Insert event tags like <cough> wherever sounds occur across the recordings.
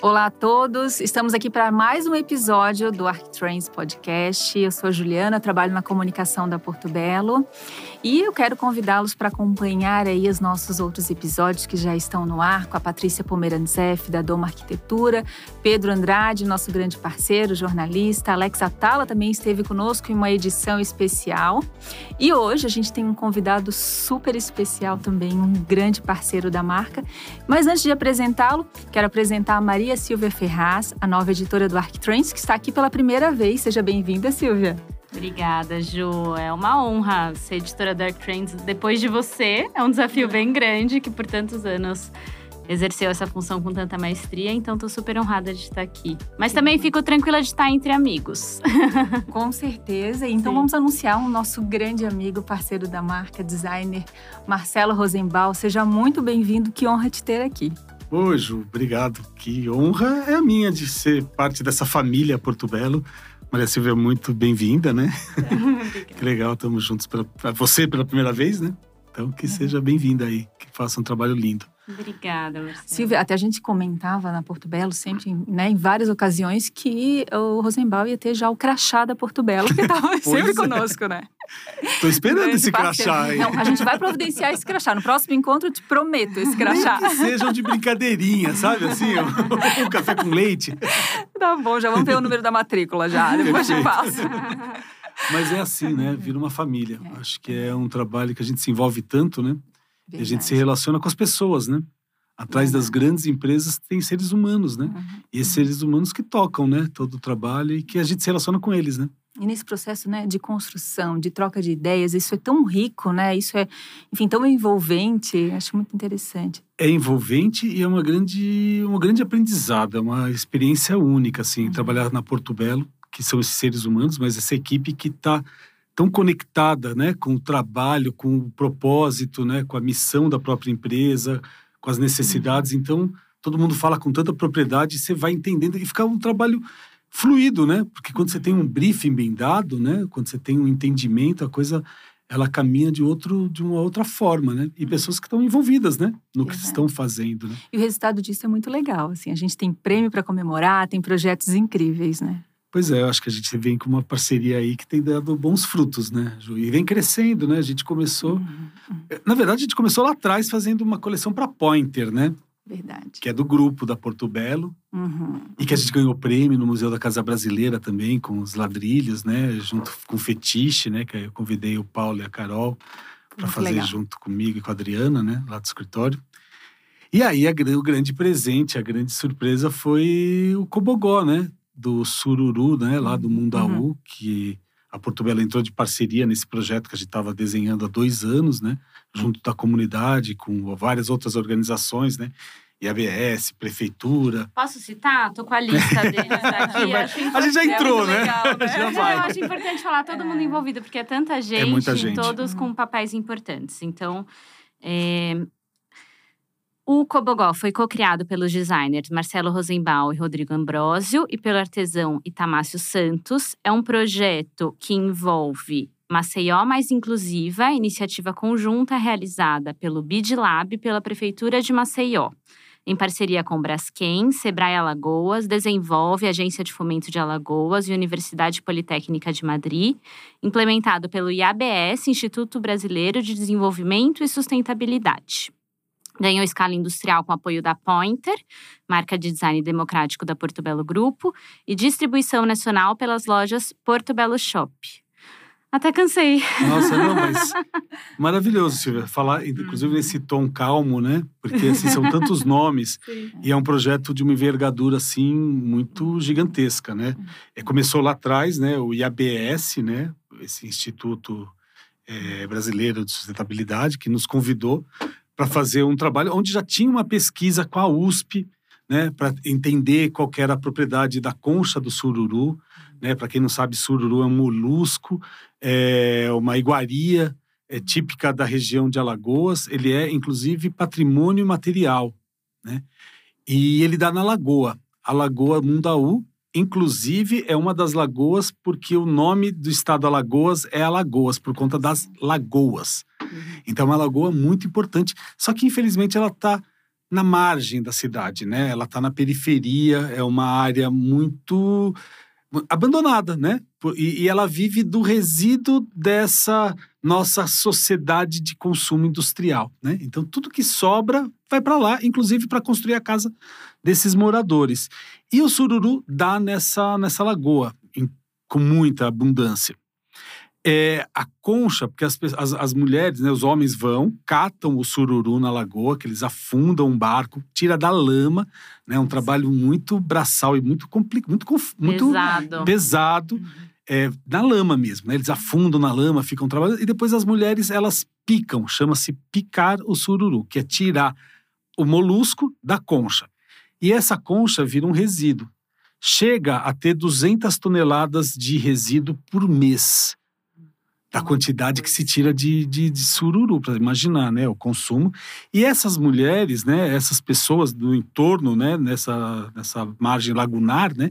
Olá a todos, estamos aqui para mais um episódio do ArcTrends Podcast. Eu sou a Juliana, trabalho na comunicação da Porto Belo e eu quero convidá-los para acompanhar aí os nossos outros episódios que já estão no ar com a Patrícia Pomeranzef, da Doma Arquitetura, Pedro Andrade, nosso grande parceiro, jornalista, Alex Atala também esteve conosco em uma edição especial. E hoje a gente tem um convidado super especial também, um grande parceiro da marca. Mas antes de apresentá-lo, quero apresentar a Maria Silvia Ferraz, a nova editora do ArcTrends, que está aqui pela primeira vez. Seja bem-vinda, Silvia. Obrigada, Ju. É uma honra ser editora Dark Trends depois de você. É um desafio bem grande que por tantos anos exerceu essa função com tanta maestria, então estou super honrada de estar aqui. Mas também fico tranquila de estar entre amigos. <laughs> Com certeza. Então Sim. vamos anunciar o nosso grande amigo, parceiro da marca, designer Marcelo Rosenbaum. Seja muito bem-vindo. Que honra te ter aqui. Ô, Ju, obrigado. Que honra é a minha de ser parte dessa família Porto Belo. Maria Silvia, muito bem-vinda, né? <laughs> <laughs> que legal, estamos juntos para você pela primeira vez, né? Então, que seja bem-vinda aí, que faça um trabalho lindo. Obrigada, Marcelo. Silvia, até a gente comentava na Porto Belo sempre, né, em várias ocasiões, que o Rosenbaum ia ter já o crachá da Porto Belo, que estava <laughs> sempre é. conosco, né? Tô esperando esse crachá aí. Não, a gente vai providenciar esse crachá. No próximo encontro, eu te prometo esse crachá. Nem que sejam de brincadeirinha, sabe? Assim, um, um café com leite. Tá bom, já vamos ver o número da matrícula já. Depois te passo. Mas é assim, né? Vira uma família. É. Acho que é um trabalho que a gente se envolve tanto, né? Verdade. E a gente se relaciona com as pessoas, né? Atrás das grandes empresas tem seres humanos, né? Uhum. E esses seres humanos que tocam, né? Todo o trabalho e que a gente se relaciona com eles, né? E nesse processo, né, de construção, de troca de ideias, isso é tão rico, né? Isso é, enfim, tão envolvente. Acho muito interessante. É envolvente e é uma grande, uma grande aprendizado, é uma experiência única, assim, uhum. trabalhar na Porto Belo, que são esses seres humanos, mas essa equipe que está tão conectada, né, com o trabalho, com o propósito, né, com a missão da própria empresa, com as necessidades. Uhum. Então, todo mundo fala com tanta propriedade, você vai entendendo e fica um trabalho fluido, né? Porque quando você tem um briefing bem dado, né, quando você tem um entendimento, a coisa ela caminha de outro de uma outra forma, né? E uhum. pessoas que estão envolvidas, né, no que estão fazendo, né? E o resultado disso é muito legal, assim, a gente tem prêmio para comemorar, tem projetos incríveis, né? Pois é, eu acho que a gente vem com uma parceria aí que tem dado bons frutos, né, Ju? E vem crescendo, né? A gente começou. Uhum. Eh, na verdade, a gente começou lá atrás fazendo uma coleção para Pointer, né? Verdade. Que é do grupo da Porto Belo. Uhum. E que a gente ganhou prêmio no Museu da Casa Brasileira também, com os ladrilhos, né? Junto com o Fetiche, né? Que eu convidei o Paulo e a Carol para fazer legal. junto comigo e com a Adriana, né? Lá do escritório. E aí, a, o grande presente, a grande surpresa foi o Cobogó, né? Do Sururu, né, lá do Mundaú, uhum. que a Porto Belo entrou de parceria nesse projeto que a gente estava desenhando há dois anos, né, junto da comunidade, com várias outras organizações, né, IABS, prefeitura. Posso citar? Tô com a lista deles <laughs> aqui. a gente já entrou, né? Legal, <laughs> né? já vai. Eu acho importante falar todo mundo é. envolvido, porque é tanta gente, é muita gente. todos com papéis importantes. Então, é, o Cobogó foi co-criado pelos designers Marcelo Rosenbaum e Rodrigo Ambrosio e pelo artesão Itamácio Santos. É um projeto que envolve Maceió Mais Inclusiva, iniciativa conjunta realizada pelo BID Lab e pela Prefeitura de Maceió. Em parceria com Braskem, Sebrae Alagoas, desenvolve a Agência de Fomento de Alagoas e Universidade Politécnica de Madrid, implementado pelo IABS, Instituto Brasileiro de Desenvolvimento e Sustentabilidade. Ganhou escala industrial com apoio da Pointer, marca de design democrático da Porto Belo Grupo, e distribuição nacional pelas lojas Porto Belo Shop. Até cansei. Nossa, não, mas <laughs> maravilhoso, Silvia. Falar, inclusive, nesse tom calmo, né? Porque assim, são tantos <laughs> nomes Sim. e é um projeto de uma envergadura assim muito gigantesca, né? É, começou lá atrás, né? O IABS, né? Esse Instituto é, Brasileiro de Sustentabilidade, que nos convidou para fazer um trabalho onde já tinha uma pesquisa com a USP, né, para entender qual era a propriedade da concha do sururu. Né? Para quem não sabe, sururu é um molusco, é uma iguaria é típica da região de Alagoas. Ele é, inclusive, patrimônio material. Né? E ele dá na lagoa. A Lagoa Mundaú, inclusive, é uma das lagoas porque o nome do estado Alagoas é Alagoas, por conta das lagoas. Uhum. Então é uma lagoa muito importante. Só que, infelizmente, ela está na margem da cidade, né? Ela está na periferia, é uma área muito abandonada, né? E, e, ela vive do resíduo dessa nossa sociedade de consumo industrial, né? Então tudo que sobra vai para lá, inclusive para construir a casa desses moradores. E o sururu dá nessa nessa lagoa em, com muita abundância é, a concha, porque as, as, as, mulheres, né, os homens vão, catam o sururu na lagoa, que eles afundam um barco, tira da lama, né, um trabalho muito braçal e muito complicado, muito, muito pesado, pesado uhum. é, na lama mesmo. Né, eles afundam na lama, ficam trabalhando, e depois as mulheres, elas picam, chama-se picar o sururu, que é tirar o molusco da concha. E essa concha vira um resíduo. Chega a ter 200 toneladas de resíduo por mês da quantidade que se tira de, de, de sururu, para imaginar, né, o consumo. E essas mulheres, né, essas pessoas do entorno, né, nessa, nessa margem lagunar, né,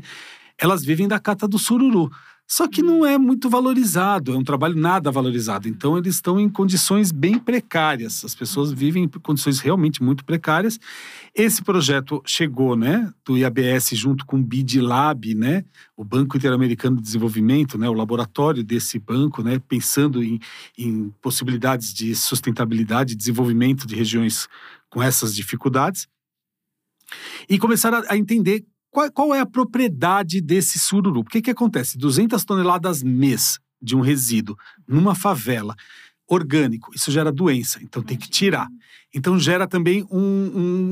elas vivem da cata do sururu. Só que não é muito valorizado, é um trabalho nada valorizado. Então, eles estão em condições bem precárias. As pessoas vivem em condições realmente muito precárias. Esse projeto chegou, né, do IABS junto com o BID Lab, né, o Banco Interamericano de Desenvolvimento, né, o laboratório desse banco, né, pensando em, em possibilidades de sustentabilidade desenvolvimento de regiões com essas dificuldades. E começaram a entender qual, qual é a propriedade desse sururu? O que, que acontece? 200 toneladas mês de um resíduo numa favela orgânico, isso gera doença, então tem que tirar. Então gera também um,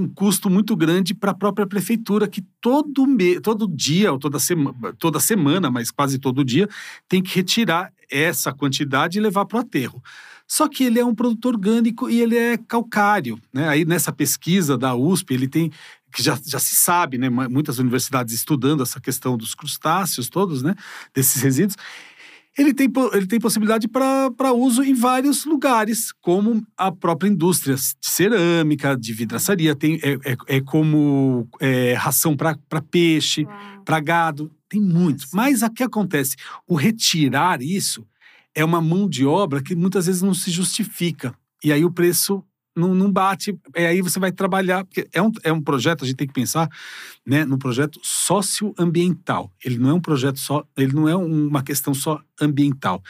um custo muito grande para a própria prefeitura, que todo, me, todo dia, ou toda, sema, toda semana, mas quase todo dia, tem que retirar essa quantidade e levar para o aterro. Só que ele é um produto orgânico e ele é calcário. Né? Aí nessa pesquisa da USP, ele tem que já, já se sabe, né? Muitas universidades estudando essa questão dos crustáceos todos, né? Desses resíduos. Ele tem, ele tem possibilidade para uso em vários lugares, como a própria indústria de cerâmica, de vidraçaria, tem, é, é, é como é, ração para peixe, para gado, tem muitos. Mas o que acontece? O retirar isso é uma mão de obra que muitas vezes não se justifica. E aí o preço não, não bate. É aí você vai trabalhar, porque é um, é um projeto, a gente tem que pensar né, no projeto socioambiental. Ele não é um projeto só, ele não é uma questão só ambiental.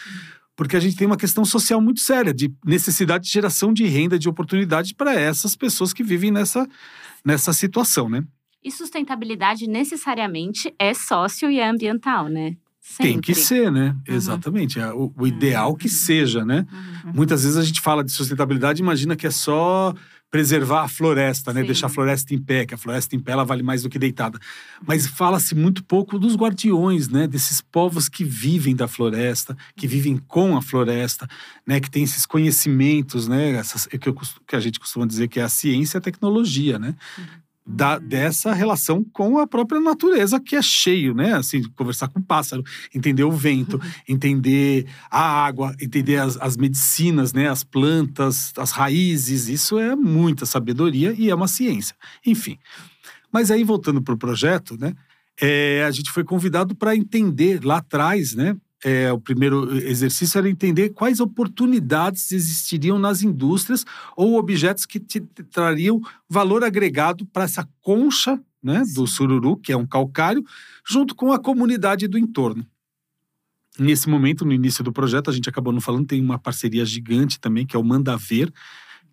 Porque a gente tem uma questão social muito séria, de necessidade de geração de renda, de oportunidade para essas pessoas que vivem nessa, nessa situação, né? E sustentabilidade necessariamente é sócio e é ambiental, né? Sempre. Tem que ser, né? Uhum. Exatamente. É o, o ideal uhum. que seja, né? Uhum. Muitas vezes a gente fala de sustentabilidade imagina que é só preservar a floresta, né? Sim. Deixar a floresta em pé, que a floresta em pé ela vale mais do que deitada. Mas fala-se muito pouco dos guardiões, né? Desses povos que vivem da floresta, que vivem com a floresta, né? Que tem esses conhecimentos, né? Essas, que, eu, que a gente costuma dizer que é a ciência e a tecnologia, né? Da, dessa relação com a própria natureza, que é cheio, né? Assim, conversar com o pássaro, entender o vento, uhum. entender a água, entender as, as, medicinas, né? As plantas, as raízes, isso é muita sabedoria e é uma ciência. Enfim. Mas aí, voltando para o projeto, né? É, a gente foi convidado para entender lá atrás, né? É, o primeiro exercício era entender quais oportunidades existiriam nas indústrias ou objetos que te, trariam valor agregado para essa concha né, do sururu, que é um calcário, junto com a comunidade do entorno. Nesse momento, no início do projeto, a gente acabou não falando, tem uma parceria gigante também, que é o Mandaver,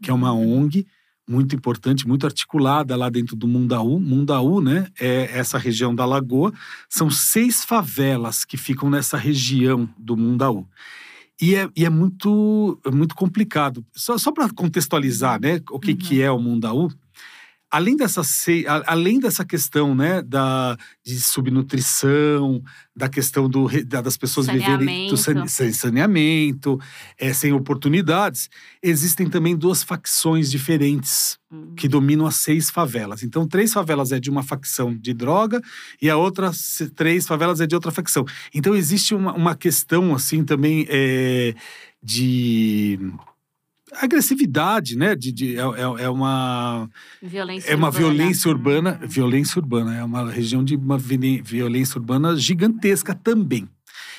que é uma uhum. ONG, muito importante, muito articulada lá dentro do Mundaú. Mundaú, né, é essa região da Lagoa. São seis favelas que ficam nessa região do Mundaú. E é, e é muito, é muito complicado. Só, só para contextualizar né, o que, uhum. que é o Mundaú, além dessa, além dessa questão né, da, de subnutrição, da questão do, das pessoas viverem sem saneamento, é, sem oportunidades, existem também duas facções diferentes uhum. que dominam as seis favelas. Então, três favelas é de uma facção de droga e a outra três favelas é de outra facção. Então, existe uma, uma questão assim também é, de agressividade, né? De, de é, é, é, uma violência é uma urbana. violência urbana, violência urbana é uma região de uma violência urbana gigantesca também,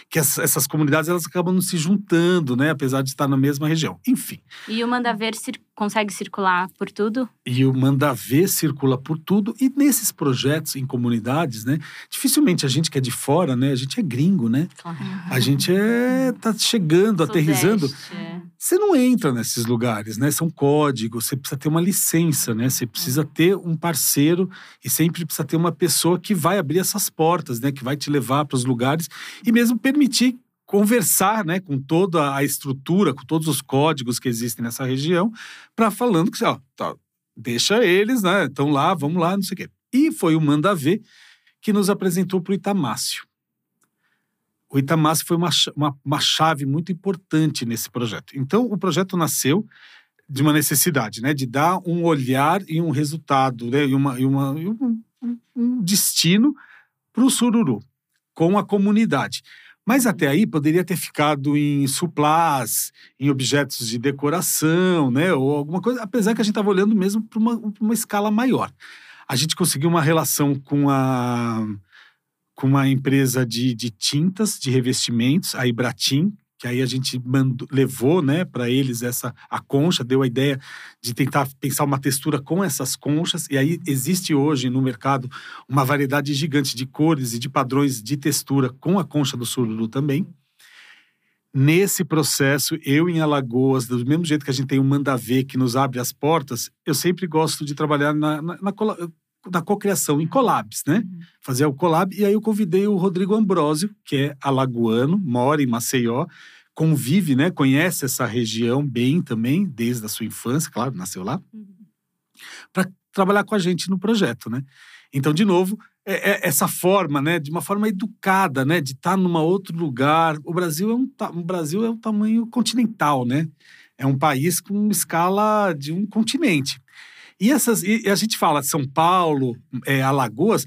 que essas comunidades elas acabam se juntando, né? Apesar de estar na mesma região. Enfim. E o Mandaver cir consegue circular por tudo? E o Mandaver circula por tudo. E nesses projetos em comunidades, né? Dificilmente a gente que é de fora, né? A gente é gringo, né? Claro. A gente é tá chegando, Sudeste, aterrizando. É. Você não entra nesses lugares, né? São códigos, você precisa ter uma licença, né? Você precisa ter um parceiro e sempre precisa ter uma pessoa que vai abrir essas portas, né? Que vai te levar para os lugares e mesmo permitir conversar né, com toda a estrutura, com todos os códigos que existem nessa região, para falando que, ó, tá, deixa eles, né? Estão lá, vamos lá, não sei o quê. E foi o Manda Ver que nos apresentou para o Itamácio. O Itamácio foi uma, uma, uma chave muito importante nesse projeto. Então, o projeto nasceu de uma necessidade, né, de dar um olhar e um resultado, né, e, uma, e, uma, e um, um destino para o sururu, com a comunidade. Mas até aí poderia ter ficado em suplás, em objetos de decoração, né? Ou alguma coisa, apesar que a gente estava olhando mesmo para uma, uma escala maior. A gente conseguiu uma relação com a com uma empresa de, de tintas, de revestimentos, a Ibratim, que aí a gente mandou, levou né, para eles essa a concha, deu a ideia de tentar pensar uma textura com essas conchas. E aí existe hoje no mercado uma variedade gigante de cores e de padrões de textura com a concha do sururu também. Nesse processo, eu em Alagoas, do mesmo jeito que a gente tem o Mandavê que nos abre as portas, eu sempre gosto de trabalhar na, na, na da cocriação em collabs, né? Uhum. Fazer o collab. E aí eu convidei o Rodrigo Ambrosio, que é alagoano, mora em Maceió, convive, né? Conhece essa região bem também, desde a sua infância, claro, nasceu lá, uhum. para trabalhar com a gente no projeto, né? Então, de novo, é, é essa forma, né, de uma forma educada, né, de estar tá num outro lugar. O Brasil é um, o Brasil é um tamanho continental, né? É um país com escala de um continente. E, essas, e a gente fala São Paulo, é, Alagoas,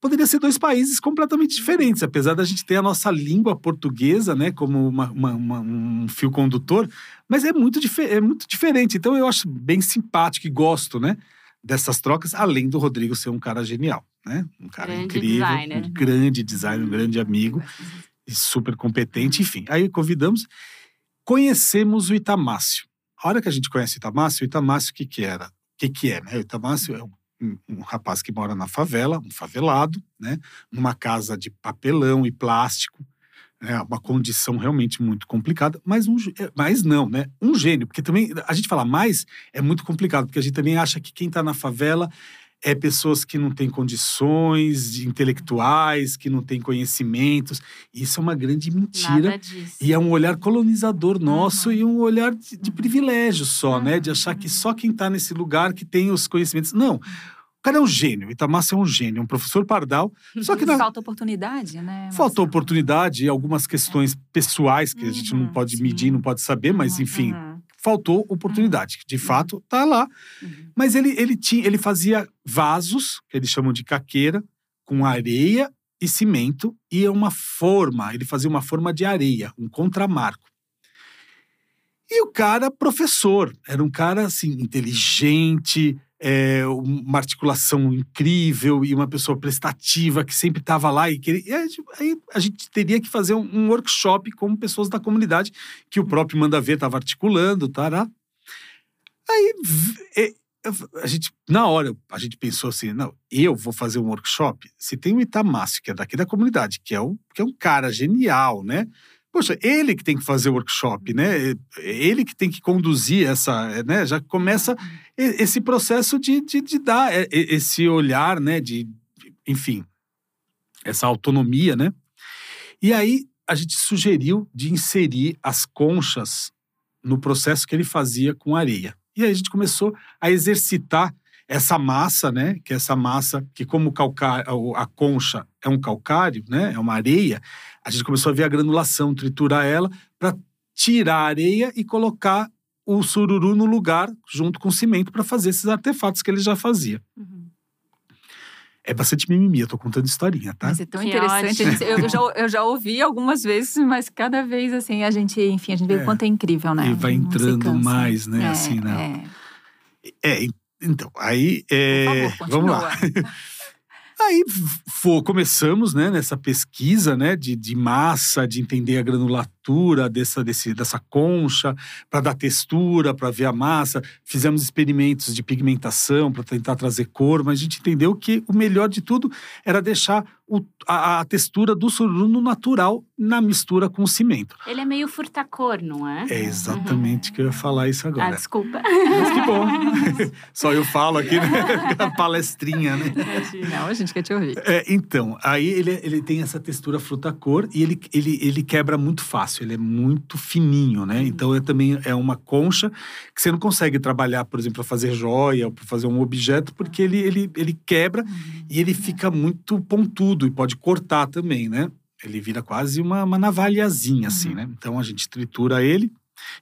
poderia ser dois países completamente diferentes, apesar da gente ter a nossa língua portuguesa, né, como uma, uma, uma, um fio condutor, mas é muito, é muito diferente. Então eu acho bem simpático e gosto, né, dessas trocas, além do Rodrigo ser um cara genial, né, um cara grande incrível, designer. um grande designer, um grande amigo e super competente, enfim. Aí convidamos, conhecemos o Itamácio. A hora que a gente conhece o Itamácio, o Itamácio o que que era? O que, que é, né? O Itamácio é um, um, rapaz que mora na favela, um favelado, né? Numa casa de papelão e plástico, né? Uma condição realmente muito complicada, mas, um, é, mas não, né? Um gênio, porque também a gente fala mais é muito complicado, porque a gente também acha que quem está na favela é pessoas que não têm condições intelectuais, que não têm conhecimentos. Isso é uma grande mentira. E é um olhar colonizador nosso uhum. e um olhar de, de privilégio só, uhum. né? De achar que só quem está nesse lugar que tem os conhecimentos. Não. O cara é um gênio, Itamassa é um gênio, é um professor pardal. Só que na... falta oportunidade, né? Falta oportunidade e algumas questões pessoais que a gente não uhum, pode medir, não pode saber, mas enfim, uhum faltou oportunidade. De fato, tá lá. Uhum. Mas ele, ele, tinha, ele fazia vasos, que eles chamam de caqueira, com areia e cimento, e uma forma, ele fazia uma forma de areia, um contramarco. E o cara, professor, era um cara assim, inteligente, é, uma articulação incrível e uma pessoa prestativa que sempre estava lá e que aí a gente teria que fazer um, um, workshop com pessoas da comunidade que o próprio Manda Ver estava articulando, tará. Aí a gente, na hora, a gente pensou assim, não, eu vou fazer um workshop. Se tem o Itamácio, que é daqui da comunidade, que é um, que é um cara genial, né? Poxa, ele que tem que fazer o workshop, né? Ele que tem que conduzir essa, né? Já começa esse processo de, de, de dar esse olhar, né? De, enfim, essa autonomia, né? E aí a gente sugeriu de inserir as conchas no processo que ele fazia com areia. E aí a gente começou a exercitar essa massa, né? Que é essa massa que como calcário, a concha é um calcário, né? É uma areia. A gente começou a ver a granulação, triturar ela para tirar a areia e colocar o sururu no lugar junto com o cimento para fazer esses artefatos que ele já fazia. Uhum. É bastante mimimi, eu tô contando historinha, tá? Mas é tão que interessante. eu, já, eu já ouvi algumas vezes, mas cada vez assim a gente, enfim, a gente vê é. o quanto é incrível, né? E vai entrando mais, né? É, assim, né? É. é então, aí. É... Favor, vamos lá. <laughs> Aí for, começamos né, nessa pesquisa né, de, de massa, de entender a granulatura dessa, desse, dessa concha, para dar textura, para ver a massa. Fizemos experimentos de pigmentação para tentar trazer cor, mas a gente entendeu que o melhor de tudo era deixar o, a, a, textura do sururu no natural na mistura com o cimento. Ele é meio furtacor, não é? É exatamente uhum. que eu ia falar isso agora. Ah, desculpa. Mas que bom. <laughs> Só eu falo aqui, né? <laughs> palestrinha, né? Não, a gente quer te ouvir. É, então, aí ele, ele tem essa textura fruta-cor e ele, ele, ele quebra muito fácil, ele é muito fininho, né? Uhum. Então, é também é uma concha que você não consegue trabalhar, por exemplo, para fazer joia ou para fazer um objeto, porque ele, ele, ele quebra uhum. e ele fica muito pontudo e pode cortar também, né? Ele vira quase uma, uma navalhazinha, assim, uhum. né? Então a gente tritura ele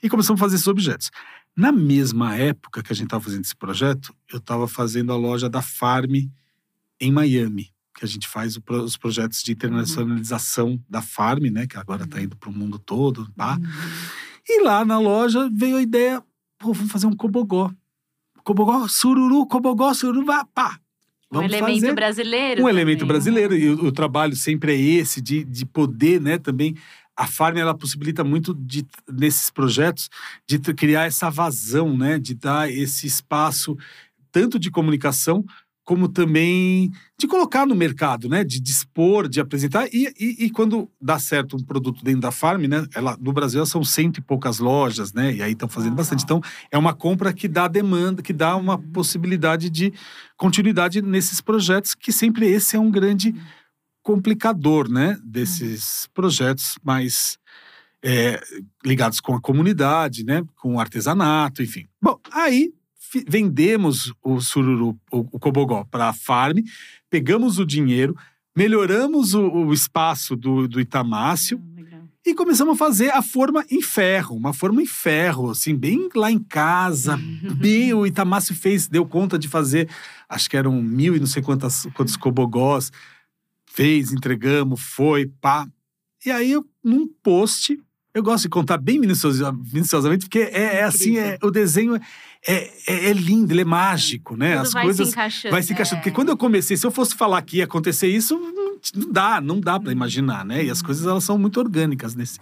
e começamos a fazer esses objetos. Na mesma época que a gente estava fazendo esse projeto, eu estava fazendo a loja da Farm em Miami, que a gente faz os projetos de internacionalização uhum. da Farm, né? Que agora está indo para o mundo todo, pá. Uhum. E lá na loja veio a ideia, pô, vamos fazer um cobogó. Cobogó, sururu, cobogó, sururu, pá. Vamos um elemento brasileiro. Um também. elemento brasileiro. E o, o, trabalho sempre é esse, de, de poder, né, também. A Farm, ela possibilita muito de, nesses projetos de criar essa vazão, né, de dar esse espaço tanto de comunicação como também de colocar no mercado, né? De dispor, de apresentar. E, e, e, quando dá certo um produto dentro da farm, né? Ela, no Brasil são cento e poucas lojas, né? E aí estão fazendo bastante. Então, é uma compra que dá demanda, que dá uma possibilidade de continuidade nesses projetos, que sempre esse é um grande complicador, né? Desses projetos mais é, ligados com a comunidade, né? Com o artesanato, enfim. Bom, aí vendemos o sururu, o, o cobogó para a farm, pegamos o dinheiro, melhoramos o, o espaço do, do Itamácio hum, e começamos a fazer a forma em ferro, uma forma em ferro, assim, bem lá em casa. <laughs> bem, o Itamácio fez, deu conta de fazer, acho que eram mil e não sei quantas, quantos cobogós. Fez, entregamos, foi, pá. E aí, num post, eu gosto de contar bem minuciosamente, porque é, é assim, é, o desenho é, é, é, lindo, ele é mágico, né? Tudo As vai coisas se encaixando. vai se encaixando. Porque quando eu comecei, se eu fosse falar que ia acontecer isso, não dá, não dá para uhum. imaginar, né? E as coisas elas são muito orgânicas nesse,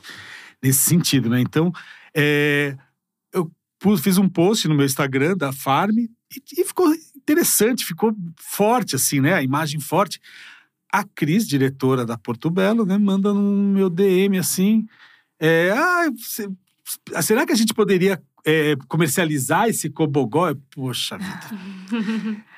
nesse sentido, né? Então, é, eu fiz um post no meu Instagram da Farm e, e ficou interessante, ficou forte assim, né? A imagem forte. A Cris, diretora da Porto Belo, né, manda no meu DM assim, é, ah, será que a gente poderia é, comercializar esse cobogó? Poxa vida. <laughs>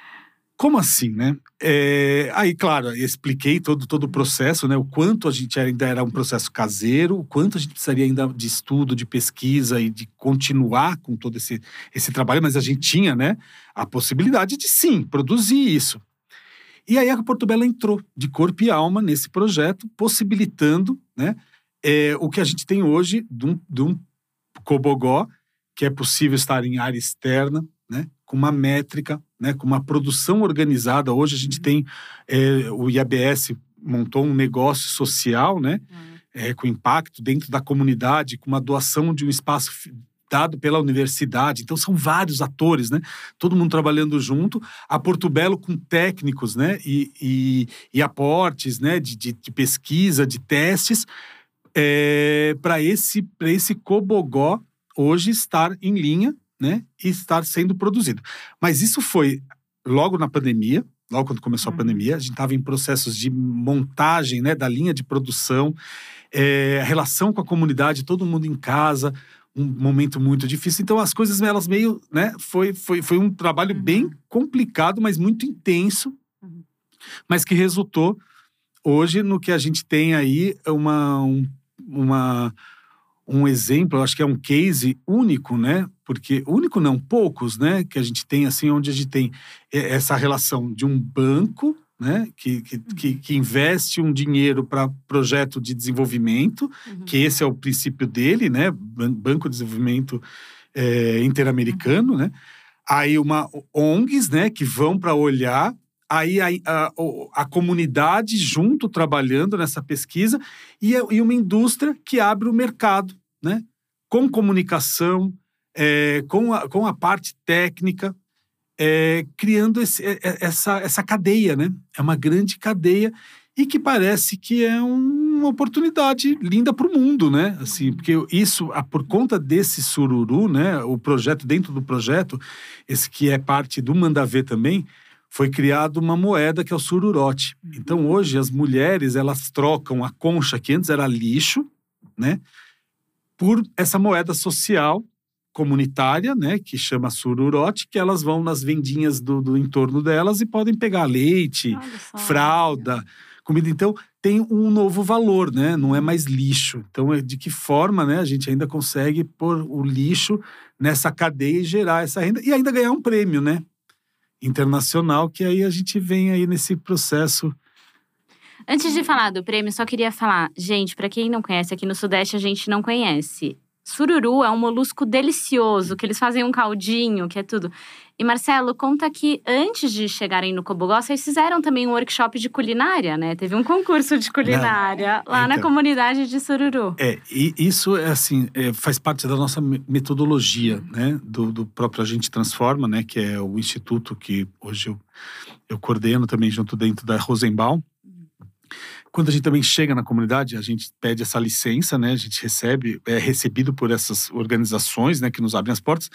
Como assim, né? É, aí, claro, expliquei todo, todo o processo, né? O quanto a gente ainda era um processo caseiro, o quanto a gente precisaria ainda de estudo, de pesquisa e de continuar com todo esse, esse trabalho, mas a gente tinha, né? A possibilidade de sim produzir isso. E aí a Porto Belo entrou de corpo e alma nesse projeto, possibilitando, né? É, o que a gente tem hoje de um, de um cobogó, que é possível estar em área externa, né, com uma métrica, né, com uma produção organizada. Hoje a gente tem, é, o IABS montou um negócio social, né, uhum. é, com impacto dentro da comunidade, com uma doação de um espaço dado pela universidade. Então são vários atores, né? Todo mundo trabalhando junto. A Porto Belo com técnicos, né? E, e, e aportes, né? De, de, de pesquisa, de testes é, para esse, esse cobogó hoje estar em linha né, e estar sendo produzido. Mas isso foi logo na pandemia, logo quando começou a uhum. pandemia, a gente estava em processos de montagem né, da linha de produção, é, a relação com a comunidade, todo mundo em casa, um momento muito difícil. Então as coisas elas meio, né, foi foi, foi um trabalho uhum. bem complicado, mas muito intenso, uhum. mas que resultou hoje no que a gente tem aí uma um uma, um exemplo, acho que é um case único, né? Porque único não, poucos, né? Que a gente tem assim, onde a gente tem essa relação de um banco, né? Que, que, que investe um dinheiro para projeto de desenvolvimento, uhum. que esse é o princípio dele, né? Banco de Desenvolvimento é, Interamericano, uhum. né? Aí uma ONGs, né? Que vão para olhar aí a, a, a, comunidade junto trabalhando nessa pesquisa e, e, uma indústria que abre o mercado, né? Com comunicação, é, com, a, com a parte técnica, é, criando esse, é, é, essa, essa cadeia, né? É uma grande cadeia e que parece que é uma oportunidade linda para o mundo, né? Assim, porque isso, por conta desse sururu, né? O projeto dentro do projeto, esse que é parte do Mandavê também, foi criado uma moeda que é o sururote. Então hoje as mulheres elas trocam a concha que antes era lixo, né? Por essa moeda social comunitária, né, que chama sururote, que elas vão nas vendinhas do, do entorno delas e podem pegar leite, fralda, comida. Então, tem um novo valor, né? Não é mais lixo. Então, é de que forma, né, a gente ainda consegue pôr o lixo nessa cadeia e gerar essa renda e ainda ganhar um prêmio, né? Internacional, que aí a gente vem aí nesse processo. Antes de falar do prêmio, só queria falar, gente, para quem não conhece, aqui no Sudeste a gente não conhece. Sururu é um molusco delicioso, que eles fazem um caldinho, que é tudo. E Marcelo, conta que antes de chegarem no Cobogó, vocês fizeram também um workshop de culinária, né? Teve um concurso de culinária Não, lá então, na comunidade de Sururu. É, e isso é assim, é, faz parte da nossa metodologia, né? Do, do próprio Agente Transforma, né? Que é o instituto que hoje eu, eu coordeno também junto dentro da Rosenbaum. Quando a gente também chega na comunidade, a gente pede essa licença, né? A gente recebe, é recebido por essas organizações, né, que nos abrem as portas.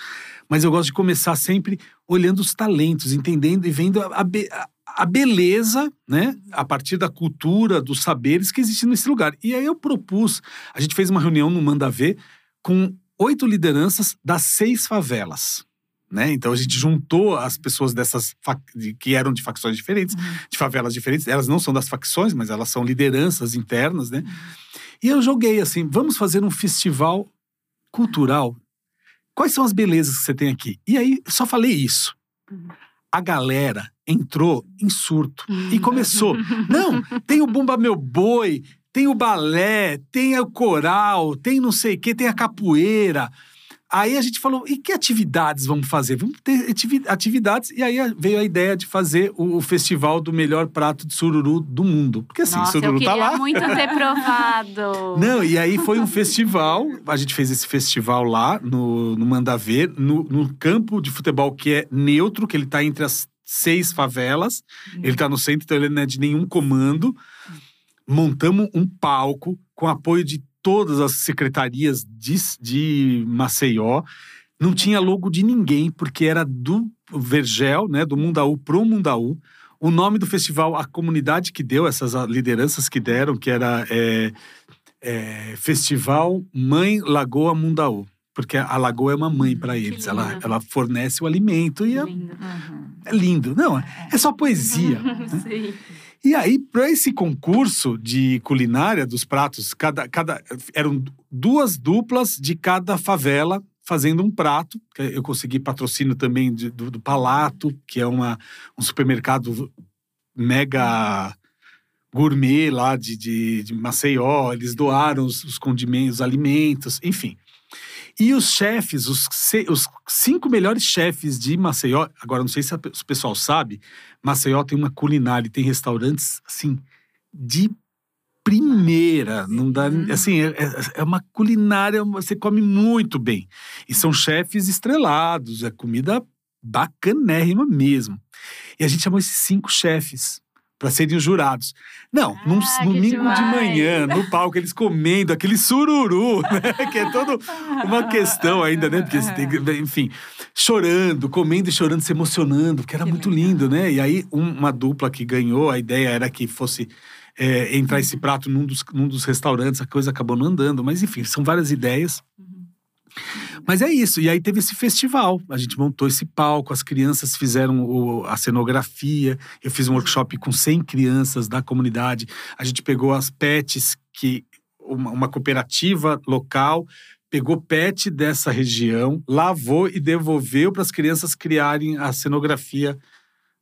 Mas eu gosto de começar sempre olhando os talentos, entendendo e vendo a, a, a beleza, né, a partir da cultura, dos saberes que existem nesse lugar. E aí eu propus, a gente fez uma reunião no Manda Ver com oito lideranças das seis favelas. Né? Então a gente juntou as pessoas dessas que eram de facções diferentes, uhum. de favelas diferentes. Elas não são das facções, mas elas são lideranças internas, né? Uhum. E eu joguei assim: vamos fazer um festival cultural. Quais são as belezas que você tem aqui? E aí só falei isso. Uhum. A galera entrou em surto e começou. Não, tem o Bumba Meu Boi, tem o balé, tem o coral, tem não sei o que, tem a capoeira. Aí a gente falou, e que atividades vamos fazer? Vamos ter atividades. E aí veio a ideia de fazer o, festival do melhor prato de sururu do mundo. Porque assim, Nossa, sururu tá lá. muito <laughs> ter provado. Não, e aí foi um festival. A gente fez esse festival lá no, no Mandaver, no, no campo de futebol que é neutro, que ele tá entre as seis favelas. Hum. Ele tá no centro, então ele não é de nenhum comando. Montamos um palco com apoio de todas as secretarias de, de Maceió. Não tinha logo de ninguém, porque era do Vergel, né, do Mundaú pro Mundaú. O nome do festival, a comunidade que deu, essas lideranças que deram, que era é, é, Festival Mãe Lagoa Mundaú. Porque a lagoa é uma mãe para hum, eles, ela, ela fornece o alimento e é, lindo. Uhum. é lindo. Não, é só poesia. <laughs> né? Sim. E aí, para esse concurso de culinária dos pratos, cada, cada, eram duas duplas de cada favela fazendo um prato. Eu consegui patrocínio também de, do, do, Palato, que é uma, um supermercado mega gourmet lá de, de, de Maceió. Eles doaram os, os condimentos, os alimentos, enfim. E os chefes, os, os cinco melhores chefes de Maceió, agora não sei se o pessoal sabe, Maceió tem uma culinária, tem restaurantes assim de primeira, não dá, uhum. assim, é, é, é, uma culinária, você come muito bem. E são chefes estrelados, é comida bacanérrima mesmo. E a gente chamou esses cinco chefes para serem os jurados. Não, ah, num domingo de manhã, no palco, eles comendo aquele sururu, <laughs> né? Que é toda uma questão ainda, né? Porque você tem que, <laughs> enfim, chorando, comendo e chorando, se emocionando, porque era que muito legal. lindo, né? E aí, uma dupla que ganhou, a ideia era que fosse é, entrar esse prato num dos, num dos restaurantes, a coisa acabou não andando, mas enfim, são várias ideias. Uhum. Mas é isso. E aí teve esse festival. A gente montou esse palco, as crianças fizeram o, a cenografia. Eu fiz um workshop com 100 crianças da comunidade. A gente pegou as pets que uma, uma cooperativa local pegou pet dessa região, lavou e devolveu para as crianças criarem a cenografia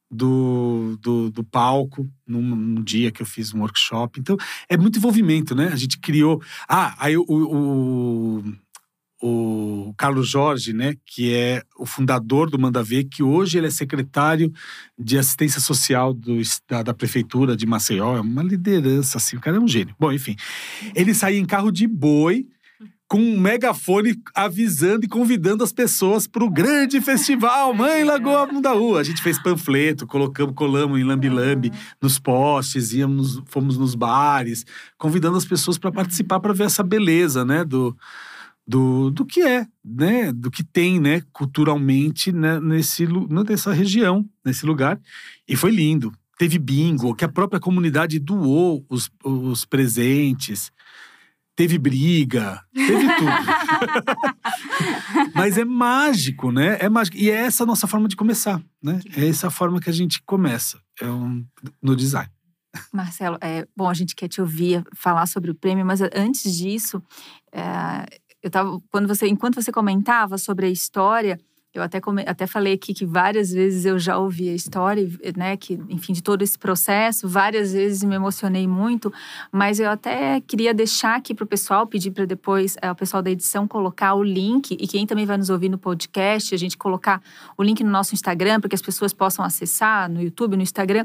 do, do, do palco num, num, dia que eu fiz um workshop. Então, é muito envolvimento, né? A gente criou. Ah, aí o, o o Carlos Jorge, né, que é o fundador do Manda Ver, que hoje ele é secretário de assistência social do, da, da, prefeitura de Maceió, é uma liderança assim, o cara é um gênio. Bom, enfim, ele saía em carro de boi com um megafone avisando e convidando as pessoas para o grande festival Mãe Lagoa Mundaú. A gente fez panfleto, colocamos, colamos em lambi-lambi nos postes, íamos, fomos nos bares, convidando as pessoas para participar, para ver essa beleza, né, do, do, do que é, né, do que tem, né, culturalmente né, nesse, nessa região, nesse lugar. E foi lindo. Teve bingo, que a própria comunidade doou os, os presentes teve briga, teve tudo. <laughs> Mas é mágico, né? É mágico. E é essa a nossa forma de começar, né? É essa a forma que a gente começa é um, no design. Marcelo, é, bom, a gente quer te ouvir falar sobre o prêmio, mas antes disso, é, eu tava, quando você, enquanto você comentava sobre a história, eu até, come, até falei aqui que várias vezes eu já ouvi a história, né, que, enfim, de todo esse processo, várias vezes me emocionei muito, mas eu até queria deixar aqui para o pessoal, pedir para depois é, o pessoal da edição colocar o link, e quem também vai nos ouvir no podcast, a gente colocar o link no nosso Instagram, para que as pessoas possam acessar no YouTube, no Instagram,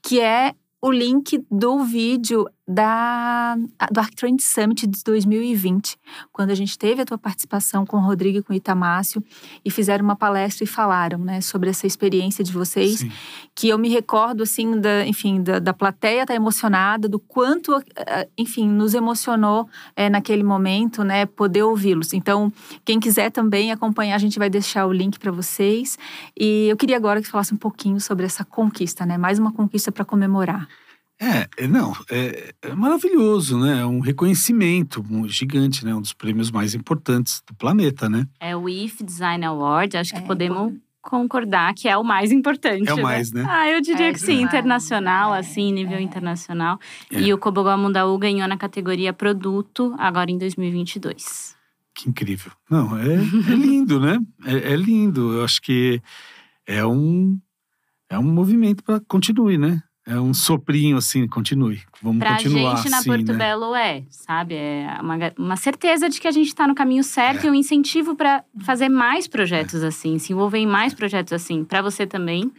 que é o link do vídeo da, do ArcTrend Summit de 2020, quando a gente teve a tua participação com o Rodrigo e com o Itamácio e fizeram uma palestra e falaram, né, sobre essa experiência de vocês, Sim. que eu me recordo, assim, da, enfim, da, da plateia estar tá emocionada, do quanto, eh, enfim, nos emocionou é, naquele momento, né, poder ouvi-los. Então, quem quiser também acompanhar, a gente vai deixar o link para vocês. E eu queria agora que falasse um pouquinho sobre essa conquista, né, mais uma conquista para comemorar. É, é, não, é, é, maravilhoso, né? É um reconhecimento gigante, né? Um dos prêmios mais importantes do planeta, né? É o IF Design Award, acho que é, podemos concordar que é o mais importante. É o mais, né? né? Ah, eu diria é, que sim, internacional, é, assim, nível é. internacional. E o Cobogó Mundaú ganhou na categoria produto agora em 2022. Que incrível. Não, é, lindo, né? É, lindo. Eu acho que é um, é um movimento para continue, né? É um soprinho assim, continue. Vamos pra continuar gente na assim, Porto né? Belo é, sabe? É uma, uma certeza de que a gente está no caminho certo é. e um incentivo para fazer mais projetos é. assim, se envolver em mais projetos assim. Para você também?